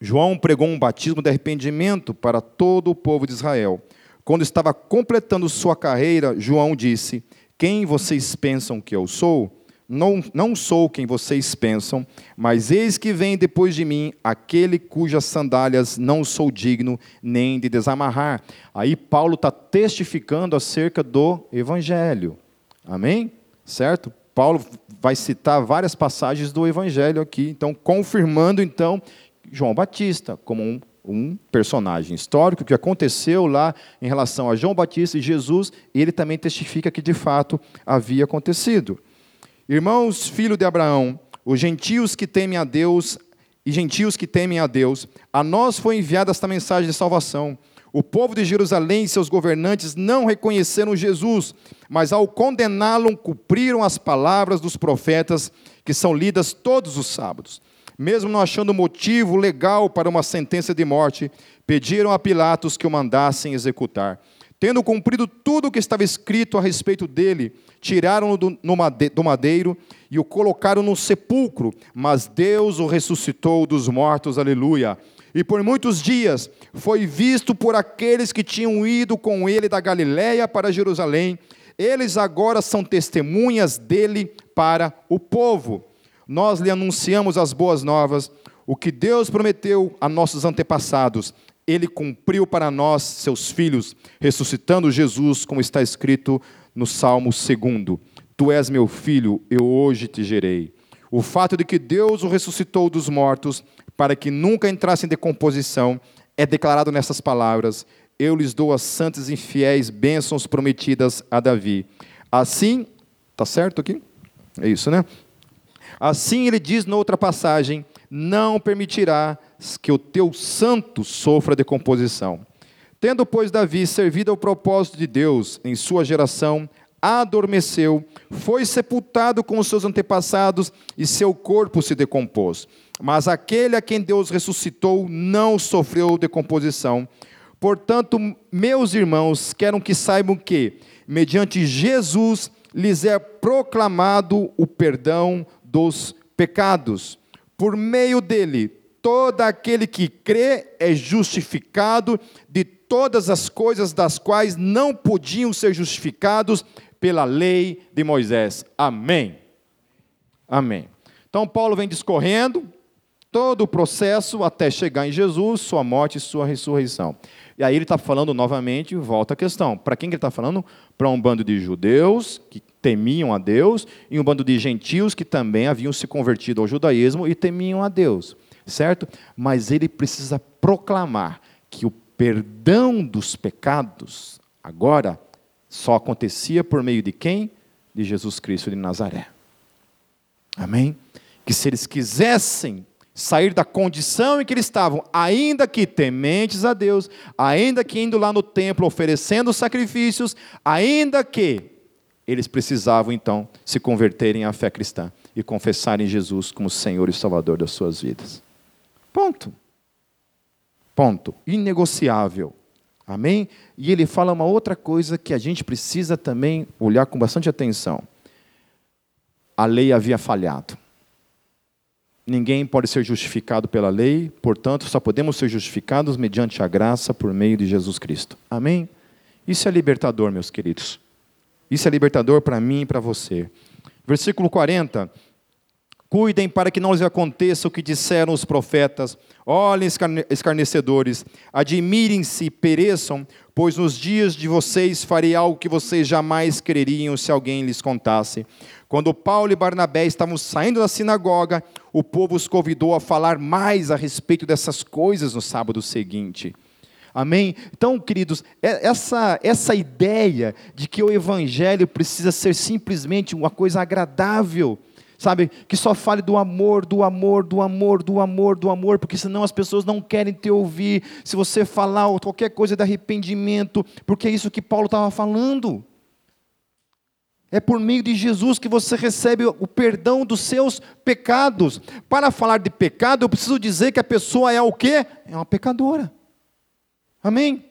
João pregou um batismo de arrependimento para todo o povo de Israel. Quando estava completando sua carreira, João disse: Quem vocês pensam que eu sou? não, não sou quem vocês pensam, mas eis que vem depois de mim aquele cujas sandálias não sou digno nem de desamarrar. Aí Paulo está testificando acerca do Evangelho. Amém? Certo? Paulo vai citar várias passagens do Evangelho aqui, então confirmando então João Batista como um, um personagem histórico que aconteceu lá em relação a João Batista e Jesus, e ele também testifica que de fato havia acontecido. Irmãos, filho de Abraão, os gentios que temem a Deus e gentios que temem a Deus, a nós foi enviada esta mensagem de salvação. O povo de Jerusalém e seus governantes não reconheceram Jesus, mas ao condená-lo, cumpriram as palavras dos profetas que são lidas todos os sábados. Mesmo não achando motivo legal para uma sentença de morte, pediram a Pilatos que o mandassem executar. Tendo cumprido tudo o que estava escrito a respeito dele, tiraram-no do madeiro e o colocaram no sepulcro, mas Deus o ressuscitou dos mortos, aleluia. E por muitos dias foi visto por aqueles que tinham ido com ele da Galiléia para Jerusalém. Eles agora são testemunhas dele para o povo. Nós lhe anunciamos as boas novas, o que Deus prometeu a nossos antepassados ele cumpriu para nós, seus filhos, ressuscitando Jesus, como está escrito no Salmo 2. Tu és meu filho, eu hoje te gerei. O fato de que Deus o ressuscitou dos mortos, para que nunca entrasse em decomposição, é declarado nessas palavras: Eu lhes dou as santas e fiéis bênçãos prometidas a Davi. Assim, está certo aqui? É isso, né? Assim ele diz noutra passagem: Não permitirá que o teu santo sofra decomposição. Tendo, pois, Davi servido ao propósito de Deus em sua geração, adormeceu, foi sepultado com os seus antepassados e seu corpo se decompôs. Mas aquele a quem Deus ressuscitou não sofreu decomposição. Portanto, meus irmãos, quero que saibam que, mediante Jesus, lhes é proclamado o perdão dos pecados. Por meio dele, todo aquele que crê é justificado de todas as coisas das quais não podiam ser justificados pela lei de Moisés. Amém. Amém. Então Paulo vem discorrendo todo o processo até chegar em Jesus, sua morte e sua ressurreição. E aí ele está falando novamente, volta a questão. Para quem que ele está falando? Para um bando de judeus que temiam a Deus e um bando de gentios que também haviam se convertido ao judaísmo e temiam a Deus, certo? Mas ele precisa proclamar que o perdão dos pecados agora só acontecia por meio de quem? De Jesus Cristo de Nazaré. Amém? Que se eles quisessem sair da condição em que eles estavam, ainda que tementes a Deus, ainda que indo lá no templo oferecendo sacrifícios, ainda que eles precisavam então se converterem à fé cristã e confessarem Jesus como Senhor e Salvador das suas vidas. Ponto. Ponto. Inegociável. Amém? E ele fala uma outra coisa que a gente precisa também olhar com bastante atenção. A lei havia falhado. Ninguém pode ser justificado pela lei, portanto, só podemos ser justificados mediante a graça por meio de Jesus Cristo. Amém? Isso é libertador, meus queridos. Isso é libertador para mim e para você. Versículo 40. Cuidem para que não lhes aconteça o que disseram os profetas. Olhem, escarnecedores, admirem-se e pereçam, pois nos dias de vocês farei algo que vocês jamais creriam se alguém lhes contasse. Quando Paulo e Barnabé estavam saindo da sinagoga, o povo os convidou a falar mais a respeito dessas coisas no sábado seguinte. Amém? Então, queridos, é, essa, essa ideia de que o evangelho precisa ser simplesmente uma coisa agradável, sabe? Que só fale do amor, do amor, do amor, do amor, do amor, porque senão as pessoas não querem te ouvir. Se você falar qualquer coisa de arrependimento, porque é isso que Paulo estava falando. É por meio de Jesus que você recebe o perdão dos seus pecados. Para falar de pecado, eu preciso dizer que a pessoa é o quê? É uma pecadora. Amém?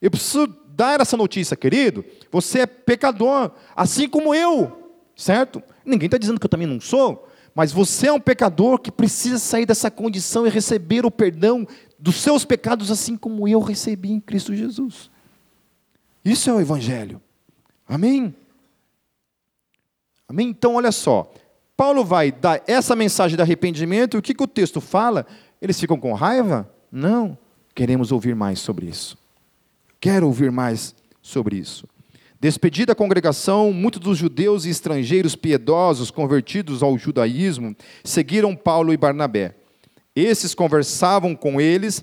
Eu preciso dar essa notícia, querido. Você é pecador, assim como eu, certo? Ninguém está dizendo que eu também não sou, mas você é um pecador que precisa sair dessa condição e receber o perdão dos seus pecados, assim como eu recebi em Cristo Jesus. Isso é o Evangelho. Amém? Amém? Então, olha só. Paulo vai dar essa mensagem de arrependimento, e o que, que o texto fala? Eles ficam com raiva? Não. Queremos ouvir mais sobre isso. Quero ouvir mais sobre isso. Despedida a congregação, muitos dos judeus e estrangeiros piedosos convertidos ao judaísmo seguiram Paulo e Barnabé. Esses conversavam com eles,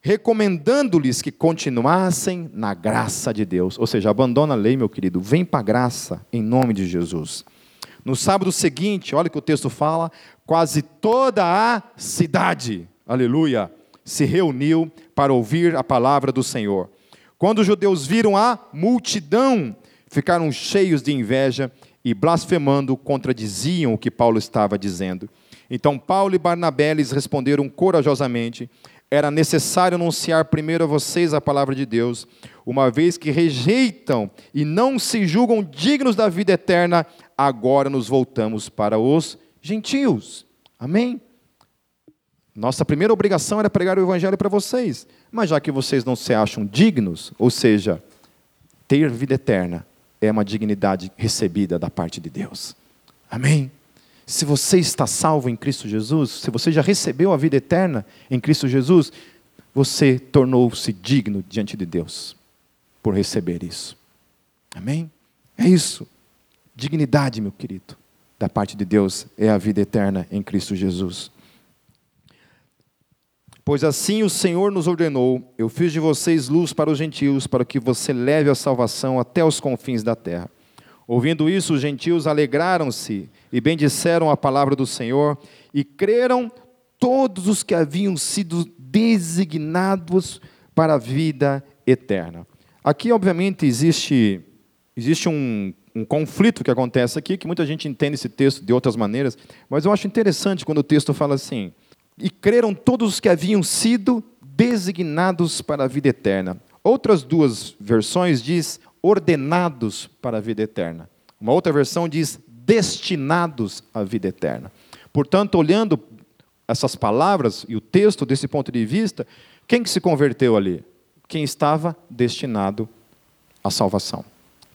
recomendando-lhes que continuassem na graça de Deus. Ou seja, abandona a lei, meu querido, vem para a graça em nome de Jesus. No sábado seguinte, olha o que o texto fala, quase toda a cidade, aleluia, se reuniu para ouvir a palavra do Senhor. Quando os judeus viram a multidão, ficaram cheios de inveja e blasfemando contradiziam o que Paulo estava dizendo. Então Paulo e Barnabé lhes responderam corajosamente: era necessário anunciar primeiro a vocês a palavra de Deus, uma vez que rejeitam e não se julgam dignos da vida eterna, agora nos voltamos para os gentios. Amém? Nossa primeira obrigação era pregar o evangelho para vocês, mas já que vocês não se acham dignos, ou seja, ter vida eterna é uma dignidade recebida da parte de Deus. Amém? Se você está salvo em Cristo Jesus, se você já recebeu a vida eterna em Cristo Jesus, você tornou-se digno diante de Deus por receber isso. Amém? É isso. Dignidade, meu querido, da parte de Deus é a vida eterna em Cristo Jesus. Pois assim o Senhor nos ordenou: Eu fiz de vocês luz para os gentios, para que você leve a salvação até os confins da terra. Ouvindo isso, os gentios alegraram-se e bendisseram a palavra do Senhor, e creram todos os que haviam sido designados para a vida eterna. Aqui, obviamente, existe existe um, um conflito que acontece aqui, que muita gente entende esse texto de outras maneiras, mas eu acho interessante quando o texto fala assim: e creram todos os que haviam sido designados para a vida eterna. Outras duas versões diz ordenados para a vida eterna. Uma outra versão diz destinados à vida eterna. Portanto, olhando essas palavras e o texto desse ponto de vista, quem que se converteu ali? Quem estava destinado à salvação.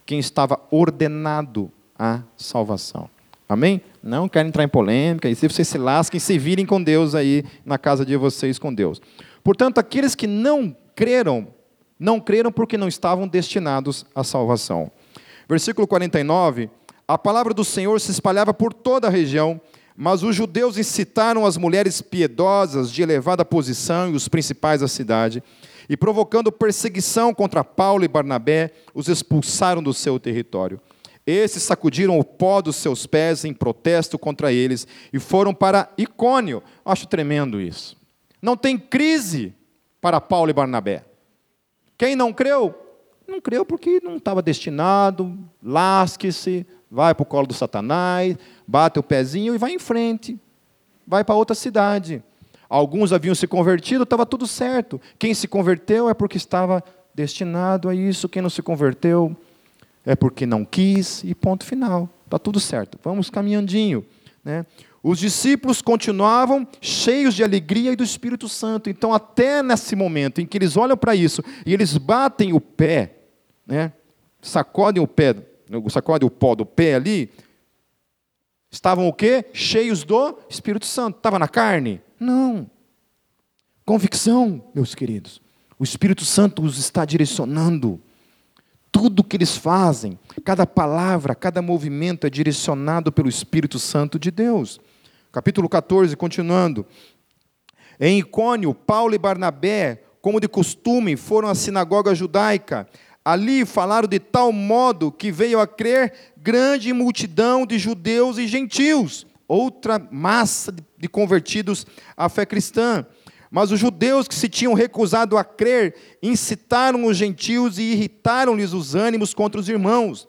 Quem estava ordenado à salvação. Amém? Não quero entrar em polêmica, e se vocês se lasquem, se virem com Deus aí na casa de vocês com Deus. Portanto, aqueles que não creram, não creram porque não estavam destinados à salvação. Versículo 49, a palavra do Senhor se espalhava por toda a região, mas os judeus incitaram as mulheres piedosas de elevada posição e os principais da cidade, e provocando perseguição contra Paulo e Barnabé, os expulsaram do seu território. Esses sacudiram o pó dos seus pés em protesto contra eles e foram para Icônio. Acho tremendo isso. Não tem crise para Paulo e Barnabé. Quem não creu? Não creu porque não estava destinado, lasque-se, vai para o colo do Satanás, bate o pezinho e vai em frente. Vai para outra cidade. Alguns haviam se convertido, estava tudo certo. Quem se converteu é porque estava destinado a isso. Quem não se converteu é porque não quis, e ponto final. Está tudo certo. Vamos caminhandinho. Né? Os discípulos continuavam cheios de alegria e do Espírito Santo. Então, até nesse momento em que eles olham para isso e eles batem o pé, né? sacodem o pé, sacodem o pó do pé ali, estavam o quê? Cheios do Espírito Santo. Estava na carne? Não. Convicção, meus queridos. O Espírito Santo os está direcionando tudo que eles fazem, cada palavra, cada movimento é direcionado pelo Espírito Santo de Deus. Capítulo 14, continuando. Em Icônio, Paulo e Barnabé, como de costume, foram à sinagoga judaica. Ali falaram de tal modo que veio a crer grande multidão de judeus e gentios, outra massa de convertidos à fé cristã. Mas os judeus que se tinham recusado a crer incitaram os gentios e irritaram-lhes os ânimos contra os irmãos.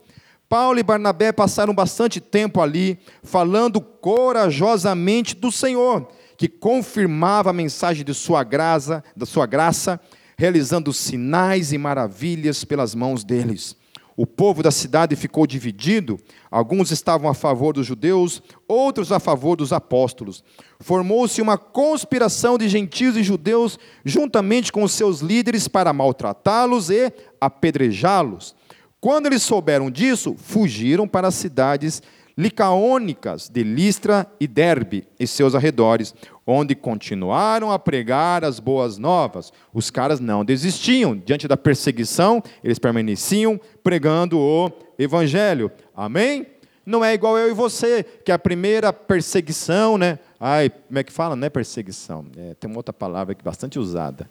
Paulo e Barnabé passaram bastante tempo ali, falando corajosamente do Senhor, que confirmava a mensagem de sua graça, da sua graça, realizando sinais e maravilhas pelas mãos deles. O povo da cidade ficou dividido, alguns estavam a favor dos judeus, outros a favor dos apóstolos. Formou-se uma conspiração de gentios e judeus, juntamente com os seus líderes, para maltratá-los e apedrejá-los. Quando eles souberam disso, fugiram para as cidades licaônicas de Listra e Derbe e seus arredores, onde continuaram a pregar as boas novas. Os caras não desistiam. Diante da perseguição, eles permaneciam pregando o evangelho. Amém? Não é igual eu e você, que a primeira perseguição, né? Ai, como é que fala? Não é perseguição. É, tem uma outra palavra que é bastante usada.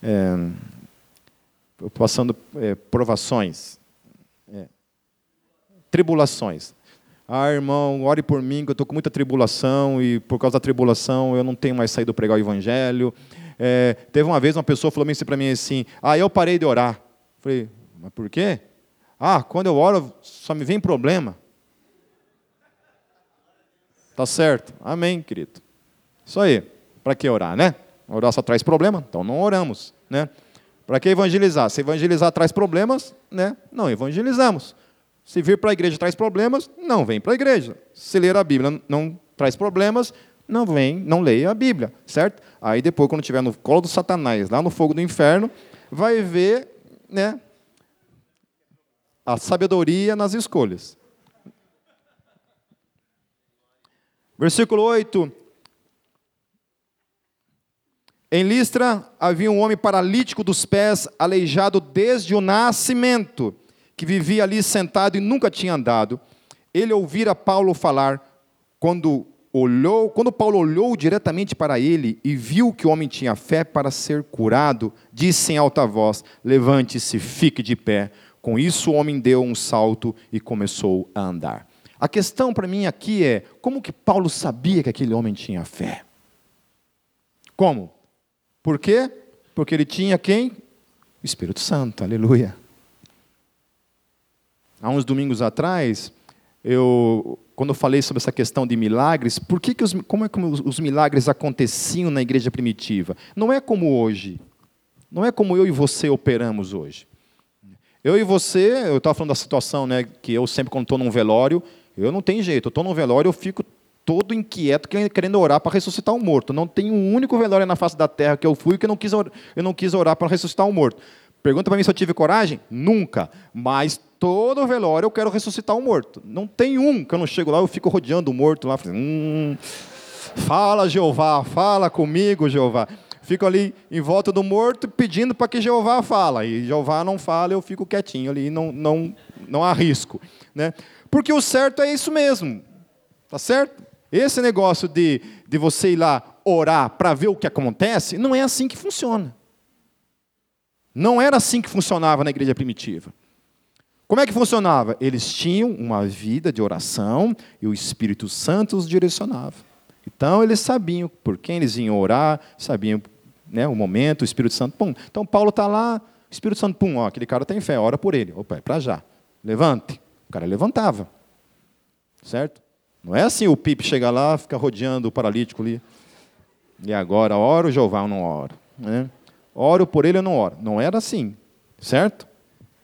É, passando é, provações. É, tribulações. Ah, irmão, ore por mim, que eu estou com muita tribulação e por causa da tribulação eu não tenho mais saído pregar o evangelho. É, teve uma vez uma pessoa falou assim para mim assim: Ah, eu parei de orar. Falei, mas por quê? Ah, quando eu oro só me vem problema. Tá certo. Amém, querido. Isso aí. Para que orar, né? Orar só traz problema, então não oramos, né? Para que evangelizar? Se evangelizar traz problemas, né? Não evangelizamos. Se vir para a igreja traz problemas, não vem para a igreja. Se ler a Bíblia não traz problemas, não vem, não leia a Bíblia, certo? Aí depois, quando estiver no colo do Satanás, lá no fogo do inferno, vai ver né, a sabedoria nas escolhas. Versículo 8. Em Listra havia um homem paralítico dos pés, aleijado desde o nascimento que vivia ali sentado e nunca tinha andado, ele ouvira Paulo falar, quando olhou, quando Paulo olhou diretamente para ele e viu que o homem tinha fé para ser curado, disse em alta voz: Levante-se, fique de pé. Com isso o homem deu um salto e começou a andar. A questão para mim aqui é: como que Paulo sabia que aquele homem tinha fé? Como? Por quê? Porque ele tinha quem? O Espírito Santo, aleluia. Há uns domingos atrás, eu, quando eu falei sobre essa questão de milagres, por que, que os, como é que os milagres aconteciam na igreja primitiva? Não é como hoje. Não é como eu e você operamos hoje. Eu e você, eu estava falando da situação, né, que eu sempre quando estou num velório, eu não tenho jeito, eu estou num velório, eu fico todo inquieto, querendo orar para ressuscitar um morto. Não tem um único velório na face da terra que eu fui que eu não quis eu não quis orar para ressuscitar um morto. Pergunta para mim se eu tive coragem? Nunca. Mas todo velório eu quero ressuscitar um morto. Não tem um que eu não chego lá, eu fico rodeando o morto lá. Hum, fala, Jeová, fala comigo, Jeová. Fico ali em volta do morto pedindo para que Jeová fala. E Jeová não fala, eu fico quietinho ali, não, não, não arrisco. Né? Porque o certo é isso mesmo. Tá certo? Esse negócio de, de você ir lá orar para ver o que acontece, não é assim que funciona. Não era assim que funcionava na igreja primitiva. Como é que funcionava? Eles tinham uma vida de oração e o Espírito Santo os direcionava. Então eles sabiam por quem eles iam orar, sabiam né, o momento, o Espírito Santo, pum. Então Paulo está lá, o Espírito Santo, pum, ó, aquele cara tem fé, ora por ele. Opa, é para já. Levante. O cara levantava. Certo? Não é assim o Pipe chega lá, fica rodeando o paralítico ali. E agora, oro Jeová ou não oro? Né? oro por ele ou não oro. Não era assim, certo?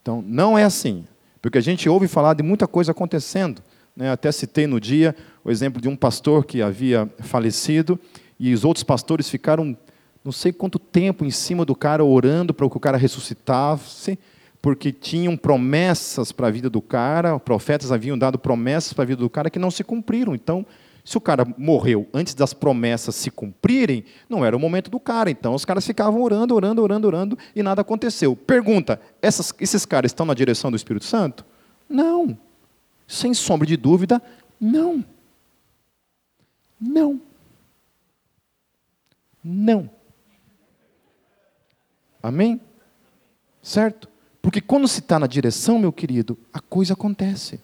Então, não é assim. Porque a gente ouve falar de muita coisa acontecendo. Né? Até citei no dia o exemplo de um pastor que havia falecido e os outros pastores ficaram não sei quanto tempo em cima do cara orando para que o cara ressuscitasse, porque tinham promessas para a vida do cara, profetas haviam dado promessas para a vida do cara que não se cumpriram. Então, se o cara morreu antes das promessas se cumprirem, não era o momento do cara. Então os caras ficavam orando, orando, orando, orando e nada aconteceu. Pergunta: essas, esses caras estão na direção do Espírito Santo? Não. Sem sombra de dúvida, não. Não. Não. Amém? Certo? Porque quando se está na direção, meu querido, a coisa acontece.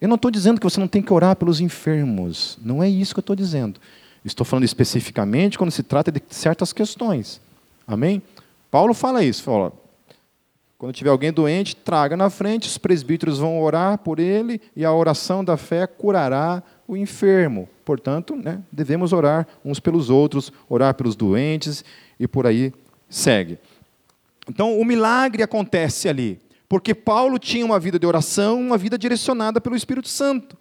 Eu não estou dizendo que você não tem que orar pelos enfermos. Não é isso que eu estou dizendo. Estou falando especificamente quando se trata de certas questões. Amém? Paulo fala isso. Fala, quando tiver alguém doente, traga na frente, os presbíteros vão orar por ele e a oração da fé curará o enfermo. Portanto, né, devemos orar uns pelos outros, orar pelos doentes e por aí segue. Então, o milagre acontece ali. Porque Paulo tinha uma vida de oração, uma vida direcionada pelo Espírito Santo.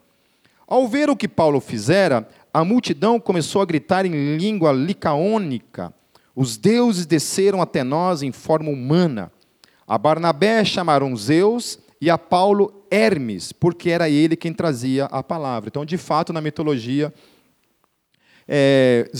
Ao ver o que Paulo fizera, a multidão começou a gritar em língua licaônica: Os deuses desceram até nós em forma humana. A Barnabé chamaram Zeus e a Paulo Hermes, porque era ele quem trazia a palavra. Então, de fato, na mitologia, é,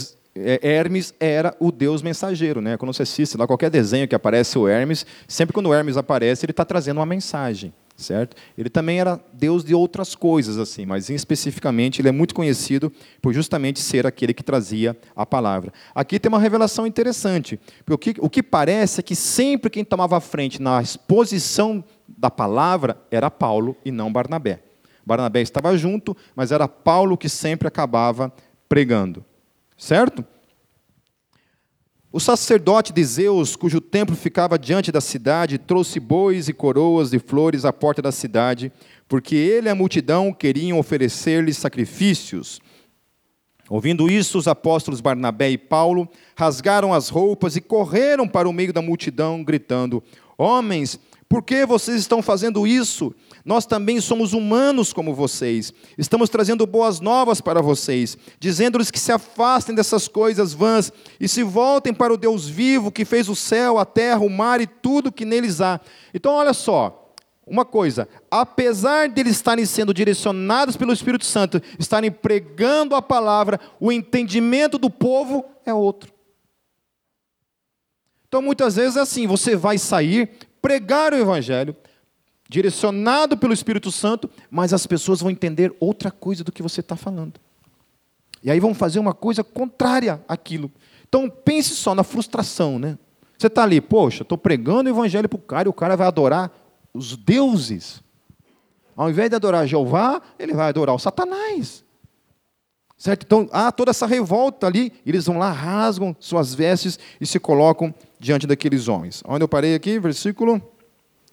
Hermes era o deus mensageiro. Né? Quando você assiste lá qualquer desenho que aparece o Hermes, sempre quando o Hermes aparece, ele está trazendo uma mensagem. certo? Ele também era deus de outras coisas, assim, mas especificamente ele é muito conhecido por justamente ser aquele que trazia a palavra. Aqui tem uma revelação interessante, porque o que, o que parece é que sempre quem tomava a frente na exposição da palavra era Paulo e não Barnabé. Barnabé estava junto, mas era Paulo que sempre acabava pregando. Certo? O sacerdote de Zeus, cujo templo ficava diante da cidade, trouxe bois e coroas de flores à porta da cidade, porque ele e a multidão queriam oferecer-lhe sacrifícios. Ouvindo isso, os apóstolos Barnabé e Paulo rasgaram as roupas e correram para o meio da multidão, gritando: Homens, por que vocês estão fazendo isso? Nós também somos humanos como vocês. Estamos trazendo boas novas para vocês, dizendo-lhes que se afastem dessas coisas vãs e se voltem para o Deus vivo que fez o céu, a terra, o mar e tudo que neles há. Então, olha só, uma coisa, apesar de eles estarem sendo direcionados pelo Espírito Santo, estarem pregando a palavra, o entendimento do povo é outro. Então, muitas vezes é assim: você vai sair, pregar o Evangelho, direcionado pelo Espírito Santo, mas as pessoas vão entender outra coisa do que você está falando. E aí vão fazer uma coisa contrária àquilo. Então pense só na frustração, né? Você está ali, poxa, estou pregando o evangelho para o cara e o cara vai adorar os deuses. Ao invés de adorar Jeová, ele vai adorar o Satanás. Certo? Então há toda essa revolta ali, eles vão lá, rasgam suas vestes e se colocam diante daqueles homens. Onde eu parei aqui? Versículo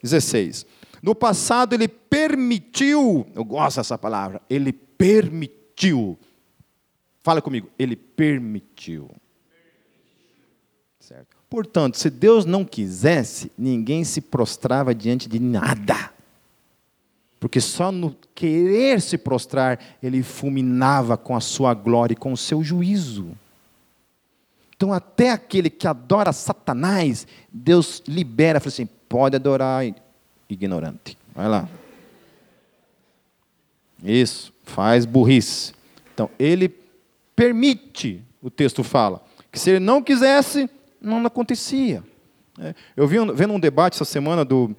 16. No passado ele permitiu, eu gosto dessa palavra, ele permitiu. Fala comigo, ele permitiu. Certo? Portanto, se Deus não quisesse, ninguém se prostrava diante de nada. Porque só no querer se prostrar, ele fulminava com a sua glória e com o seu juízo. Então, até aquele que adora Satanás, Deus libera, fala assim: pode adorar ignorante. Vai lá. Isso, faz burrice. Então, ele permite, o texto fala, que se ele não quisesse, não acontecia. É, eu vi vendo um debate essa semana do,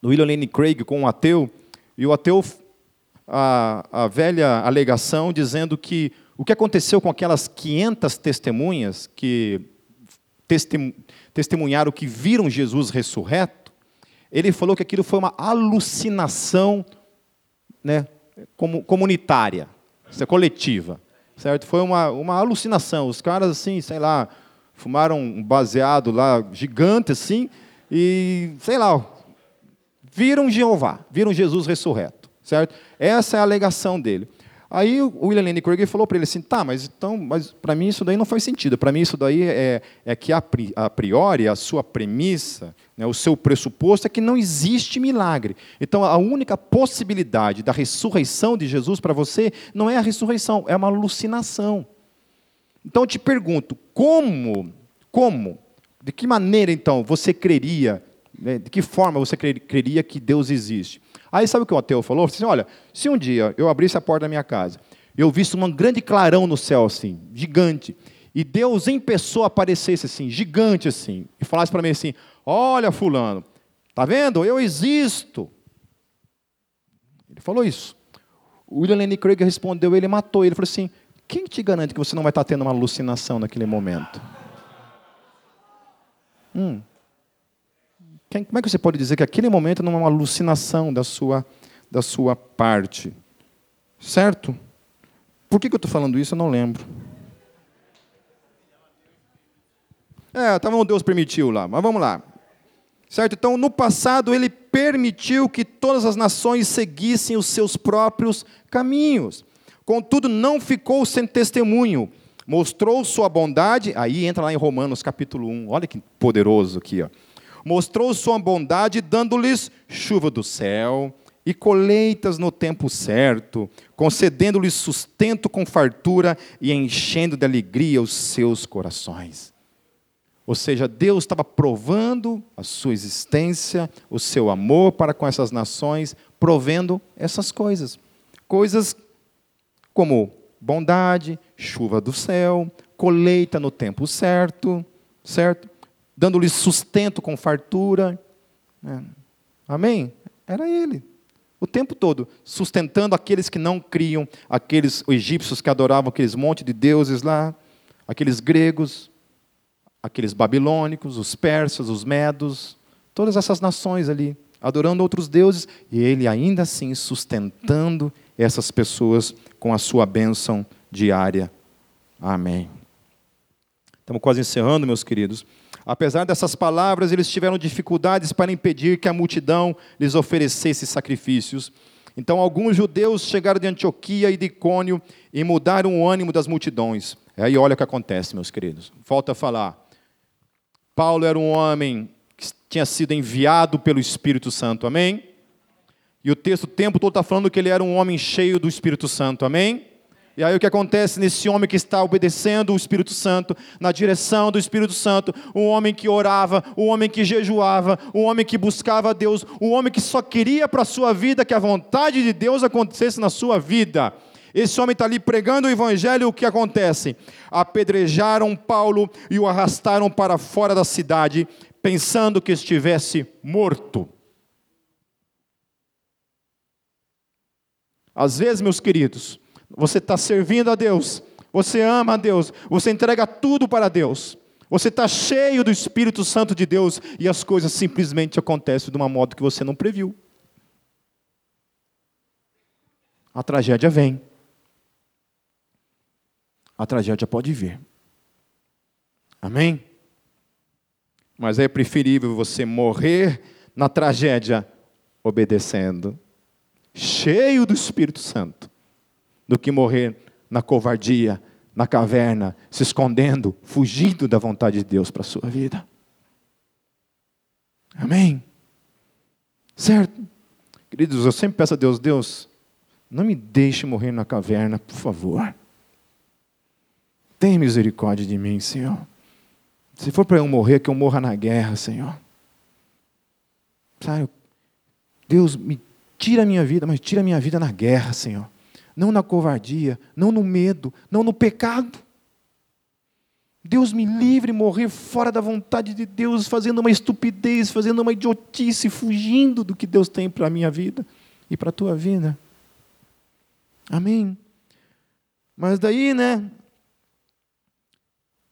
do William Lane Craig com um ateu, e o ateu, a, a velha alegação dizendo que o que aconteceu com aquelas 500 testemunhas que testemunharam que viram Jesus ressurreto, ele falou que aquilo foi uma alucinação né, comunitária, é coletiva, certo? Foi uma, uma alucinação. Os caras, assim, sei lá, fumaram um baseado lá gigante, assim, e, sei lá, viram Jeová, viram Jesus ressurreto, certo? Essa é a alegação dele. Aí o William Lane Craig falou para ele assim, tá, mas então, mas para mim isso daí não faz sentido. Para mim isso daí é, é que a priori a sua premissa, o seu pressuposto é que não existe milagre. Então a única possibilidade da ressurreição de Jesus para você não é a ressurreição, é uma alucinação. Então eu te pergunto, como, como, de que maneira então você creria, né, de que forma você creria que Deus existe? Aí sabe o que o ateu falou? Assim, olha, se um dia eu abrisse a porta da minha casa, eu visse um grande clarão no céu assim, gigante, e Deus em pessoa aparecesse assim, gigante assim, e falasse para mim assim: "Olha, fulano, tá vendo? Eu existo". Ele falou isso. O William Lane Craig respondeu, ele matou ele, falou assim: "Quem te garante que você não vai estar tendo uma alucinação naquele momento?" Hum. Como é que você pode dizer que aquele momento não é uma alucinação da sua, da sua parte? Certo? Por que, que eu estou falando isso? Eu não lembro. É, tá Deus permitiu lá, mas vamos lá. Certo? Então, no passado, ele permitiu que todas as nações seguissem os seus próprios caminhos. Contudo, não ficou sem testemunho. Mostrou sua bondade, aí entra lá em Romanos capítulo 1. Olha que poderoso aqui, ó mostrou sua bondade, dando-lhes chuva do céu e colheitas no tempo certo, concedendo-lhes sustento com fartura e enchendo de alegria os seus corações. Ou seja, Deus estava provando a sua existência, o seu amor para com essas nações, provendo essas coisas. Coisas como bondade, chuva do céu, colheita no tempo certo, certo? dando-lhes sustento com fartura. É. Amém? Era ele. O tempo todo, sustentando aqueles que não criam, aqueles egípcios que adoravam aqueles montes de deuses lá, aqueles gregos, aqueles babilônicos, os persas, os medos, todas essas nações ali, adorando outros deuses, e ele ainda assim sustentando essas pessoas com a sua bênção diária. Amém. Estamos quase encerrando, meus queridos. Apesar dessas palavras, eles tiveram dificuldades para impedir que a multidão lhes oferecesse sacrifícios. Então, alguns judeus chegaram de Antioquia e de Icônio e mudaram o ânimo das multidões. Aí olha o que acontece, meus queridos. Falta falar. Paulo era um homem que tinha sido enviado pelo Espírito Santo, amém? E o texto o tempo todo está falando que ele era um homem cheio do Espírito Santo, amém? E aí o que acontece nesse homem que está obedecendo o Espírito Santo, na direção do Espírito Santo, um homem que orava, um homem que jejuava, um homem que buscava a Deus, um homem que só queria para a sua vida que a vontade de Deus acontecesse na sua vida. Esse homem está ali pregando o evangelho, o que acontece? Apedrejaram Paulo e o arrastaram para fora da cidade, pensando que estivesse morto. Às vezes, meus queridos, você está servindo a Deus, você ama a Deus, você entrega tudo para Deus. Você está cheio do Espírito Santo de Deus e as coisas simplesmente acontecem de uma modo que você não previu. A tragédia vem. A tragédia pode vir. Amém? Mas é preferível você morrer na tragédia obedecendo, cheio do Espírito Santo, do que morrer na covardia, na caverna, se escondendo, fugindo da vontade de Deus para a sua vida. Amém? Certo? Queridos, eu sempre peço a Deus, Deus, não me deixe morrer na caverna, por favor. Tem misericórdia de mim, Senhor. Se for para eu morrer, que eu morra na guerra, Senhor. Sabe? Deus, me tira a minha vida, mas tira a minha vida na guerra, Senhor. Não na covardia, não no medo, não no pecado. Deus me livre morrer fora da vontade de Deus, fazendo uma estupidez, fazendo uma idiotice, fugindo do que Deus tem para a minha vida e para a tua vida. Amém? Mas daí, né?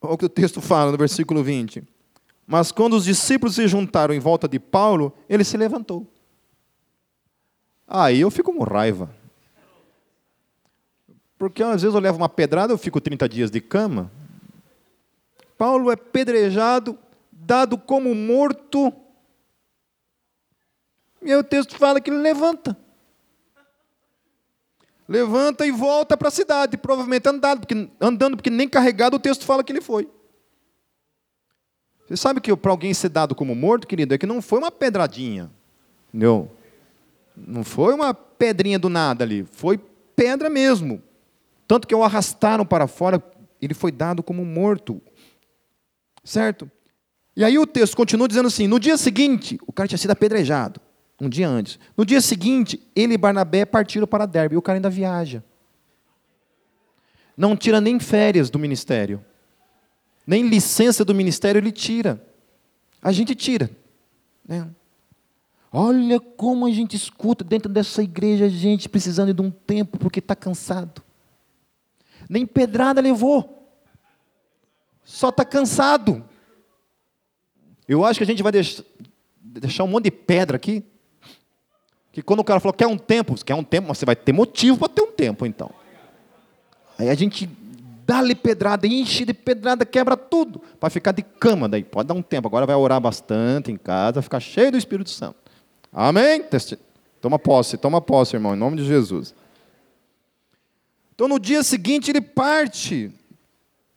Olha o que o texto fala no versículo 20. Mas quando os discípulos se juntaram em volta de Paulo, ele se levantou. Aí eu fico com raiva. Porque às vezes eu levo uma pedrada, eu fico 30 dias de cama. Paulo é pedrejado, dado como morto. E aí o texto fala que ele levanta. Levanta e volta para a cidade, provavelmente andando porque, andando, porque nem carregado o texto fala que ele foi. Você sabe que para alguém ser dado como morto, querido, é que não foi uma pedradinha. Não. Não foi uma pedrinha do nada ali. Foi pedra mesmo. Tanto que o arrastaram para fora, ele foi dado como morto. Certo? E aí o texto continua dizendo assim: no dia seguinte, o cara tinha sido apedrejado, um dia antes. No dia seguinte, ele e Barnabé partiram para Derbe, e o cara ainda viaja. Não tira nem férias do ministério. Nem licença do ministério ele tira. A gente tira. Né? Olha como a gente escuta dentro dessa igreja gente precisando de um tempo porque está cansado. Nem pedrada levou só está cansado. Eu acho que a gente vai deixar um monte de pedra aqui. Que quando o cara falou, quer um tempo, quer um tempo, mas você vai ter motivo para ter um tempo, então. Aí a gente dá-lhe pedrada, enche de pedrada, quebra tudo, para ficar de cama daí. Pode dar um tempo, agora vai orar bastante em casa, ficar cheio do Espírito Santo. Amém? Toma posse, toma posse, irmão, em nome de Jesus. Então no dia seguinte ele parte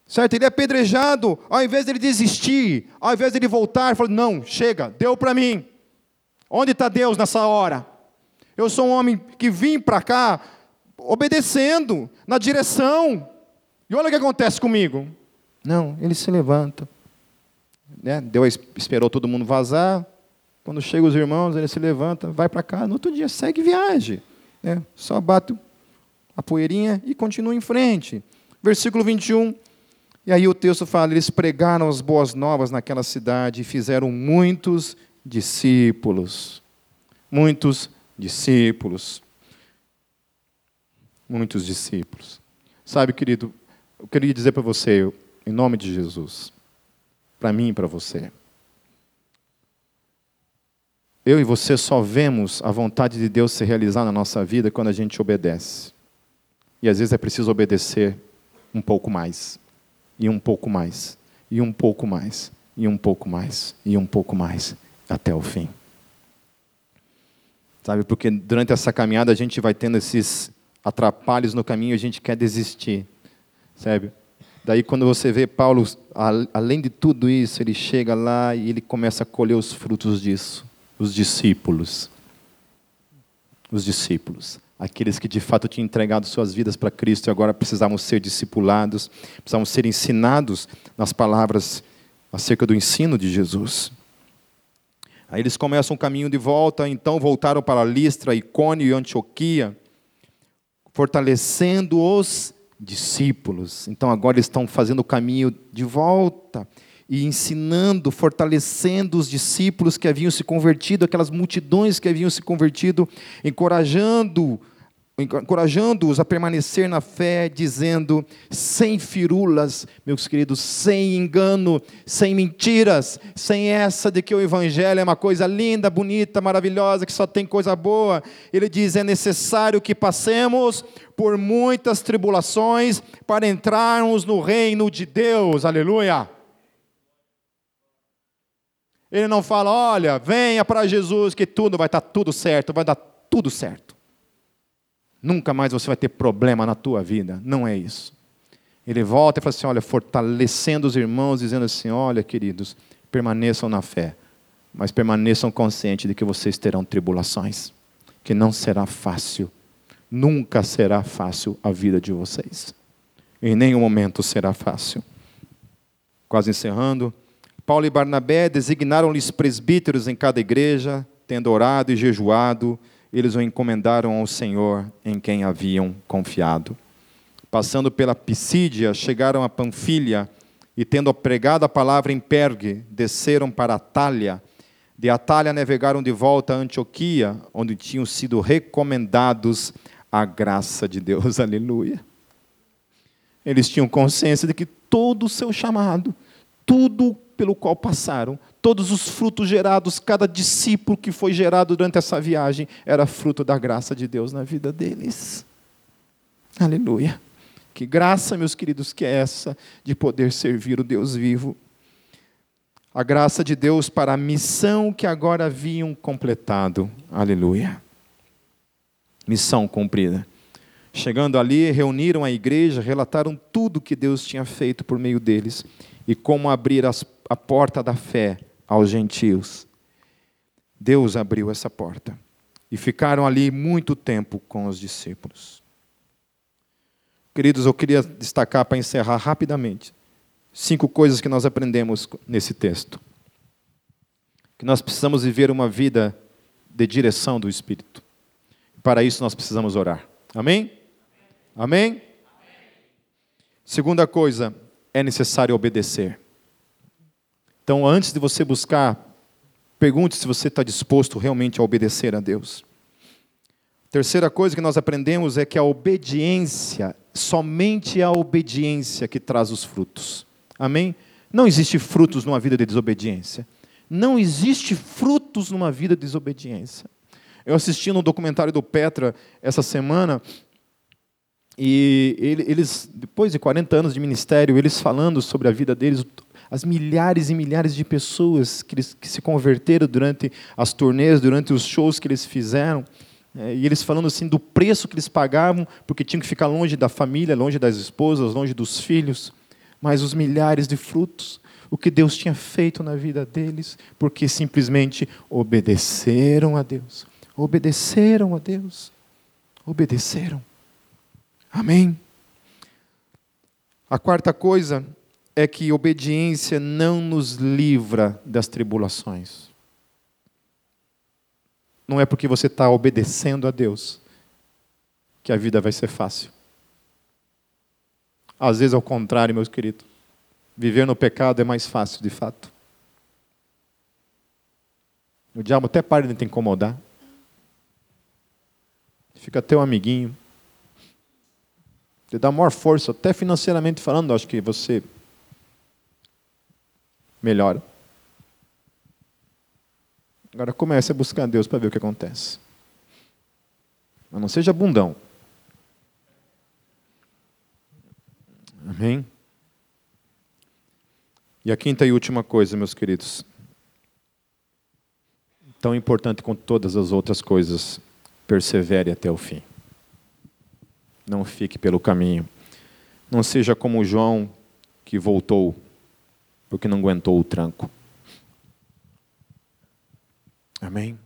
Certo? Ele é apedrejado, ao invés dele desistir, ao invés dele voltar, ele falou: Não, chega, deu para mim. Onde está Deus nessa hora? Eu sou um homem que vim para cá obedecendo, na direção. E olha o que acontece comigo. Não, ele se levanta. Né? Deus esperou todo mundo vazar. Quando chegam os irmãos, ele se levanta, vai para cá. No outro dia, segue viagem. Né? Só bate a poeirinha e continua em frente. Versículo 21. E aí o texto fala: eles pregaram as boas novas naquela cidade e fizeram muitos discípulos. Muitos discípulos. Muitos discípulos. Sabe, querido, eu queria dizer para você, em nome de Jesus, para mim e para você. Eu e você só vemos a vontade de Deus se realizar na nossa vida quando a gente obedece. E às vezes é preciso obedecer um pouco mais e um pouco mais, e um pouco mais, e um pouco mais, e um pouco mais, até o fim. Sabe, porque durante essa caminhada a gente vai tendo esses atrapalhos no caminho a gente quer desistir, sabe? Daí quando você vê Paulo, além de tudo isso, ele chega lá e ele começa a colher os frutos disso, os discípulos. Os discípulos aqueles que de fato tinham entregado suas vidas para Cristo e agora precisavam ser discipulados, precisavam ser ensinados nas palavras acerca do ensino de Jesus. Aí eles começam o caminho de volta, então voltaram para Listra, Icônio e Antioquia, fortalecendo os discípulos. Então agora estão fazendo o caminho de volta e ensinando, fortalecendo os discípulos que haviam se convertido, aquelas multidões que haviam se convertido, encorajando encorajando-os a permanecer na fé, dizendo, sem firulas, meus queridos, sem engano, sem mentiras, sem essa de que o Evangelho é uma coisa linda, bonita, maravilhosa, que só tem coisa boa. Ele diz: é necessário que passemos por muitas tribulações para entrarmos no reino de Deus, aleluia. Ele não fala, olha, venha para Jesus que tudo vai estar tudo certo, vai dar tudo certo. Nunca mais você vai ter problema na tua vida. Não é isso. Ele volta e fala assim: olha, fortalecendo os irmãos, dizendo assim: olha, queridos, permaneçam na fé, mas permaneçam conscientes de que vocês terão tribulações, que não será fácil, nunca será fácil a vida de vocês. Em nenhum momento será fácil. Quase encerrando. Paulo e Barnabé designaram-lhes presbíteros em cada igreja, tendo orado e jejuado, eles o encomendaram ao Senhor em quem haviam confiado. Passando pela Pisídia, chegaram a Panfilha e, tendo pregado a palavra em Pergue, desceram para Atália. De Atália navegaram de volta a Antioquia, onde tinham sido recomendados a graça de Deus. Aleluia. Eles tinham consciência de que todo o seu chamado, tudo pelo qual passaram, todos os frutos gerados, cada discípulo que foi gerado durante essa viagem, era fruto da graça de Deus na vida deles. Aleluia. Que graça, meus queridos, que é essa de poder servir o Deus vivo. A graça de Deus para a missão que agora haviam completado. Aleluia. Missão cumprida. Chegando ali, reuniram a igreja, relataram tudo que Deus tinha feito por meio deles e como abrir as, a porta da fé aos gentios. Deus abriu essa porta e ficaram ali muito tempo com os discípulos. Queridos, eu queria destacar para encerrar rapidamente cinco coisas que nós aprendemos nesse texto. Que nós precisamos viver uma vida de direção do Espírito. Para isso nós precisamos orar. Amém? Amém? Segunda coisa, é necessário obedecer. Então, antes de você buscar, pergunte se você está disposto realmente a obedecer a Deus. Terceira coisa que nós aprendemos é que a obediência, somente a obediência que traz os frutos. Amém? Não existe frutos numa vida de desobediência. Não existe frutos numa vida de desobediência. Eu assisti no documentário do Petra essa semana, e eles, depois de 40 anos de ministério, eles falando sobre a vida deles, as milhares e milhares de pessoas que, eles, que se converteram durante as turnês, durante os shows que eles fizeram, é, e eles falando assim do preço que eles pagavam, porque tinham que ficar longe da família, longe das esposas, longe dos filhos, mas os milhares de frutos, o que Deus tinha feito na vida deles, porque simplesmente obedeceram a Deus. Obedeceram a Deus. Obedeceram. Amém? A quarta coisa é que obediência não nos livra das tribulações. Não é porque você está obedecendo a Deus que a vida vai ser fácil. Às vezes, ao contrário, meus queridos. Viver no pecado é mais fácil, de fato. O diabo até para de te incomodar. Fica teu amiguinho. Te dá maior força, até financeiramente falando, acho que você melhora. Agora comece a buscar Deus para ver o que acontece. Mas não seja bundão. Amém? E a quinta e última coisa, meus queridos. Tão importante quanto todas as outras coisas, persevere até o fim. Não fique pelo caminho. Não seja como João que voltou porque não aguentou o tranco. Amém?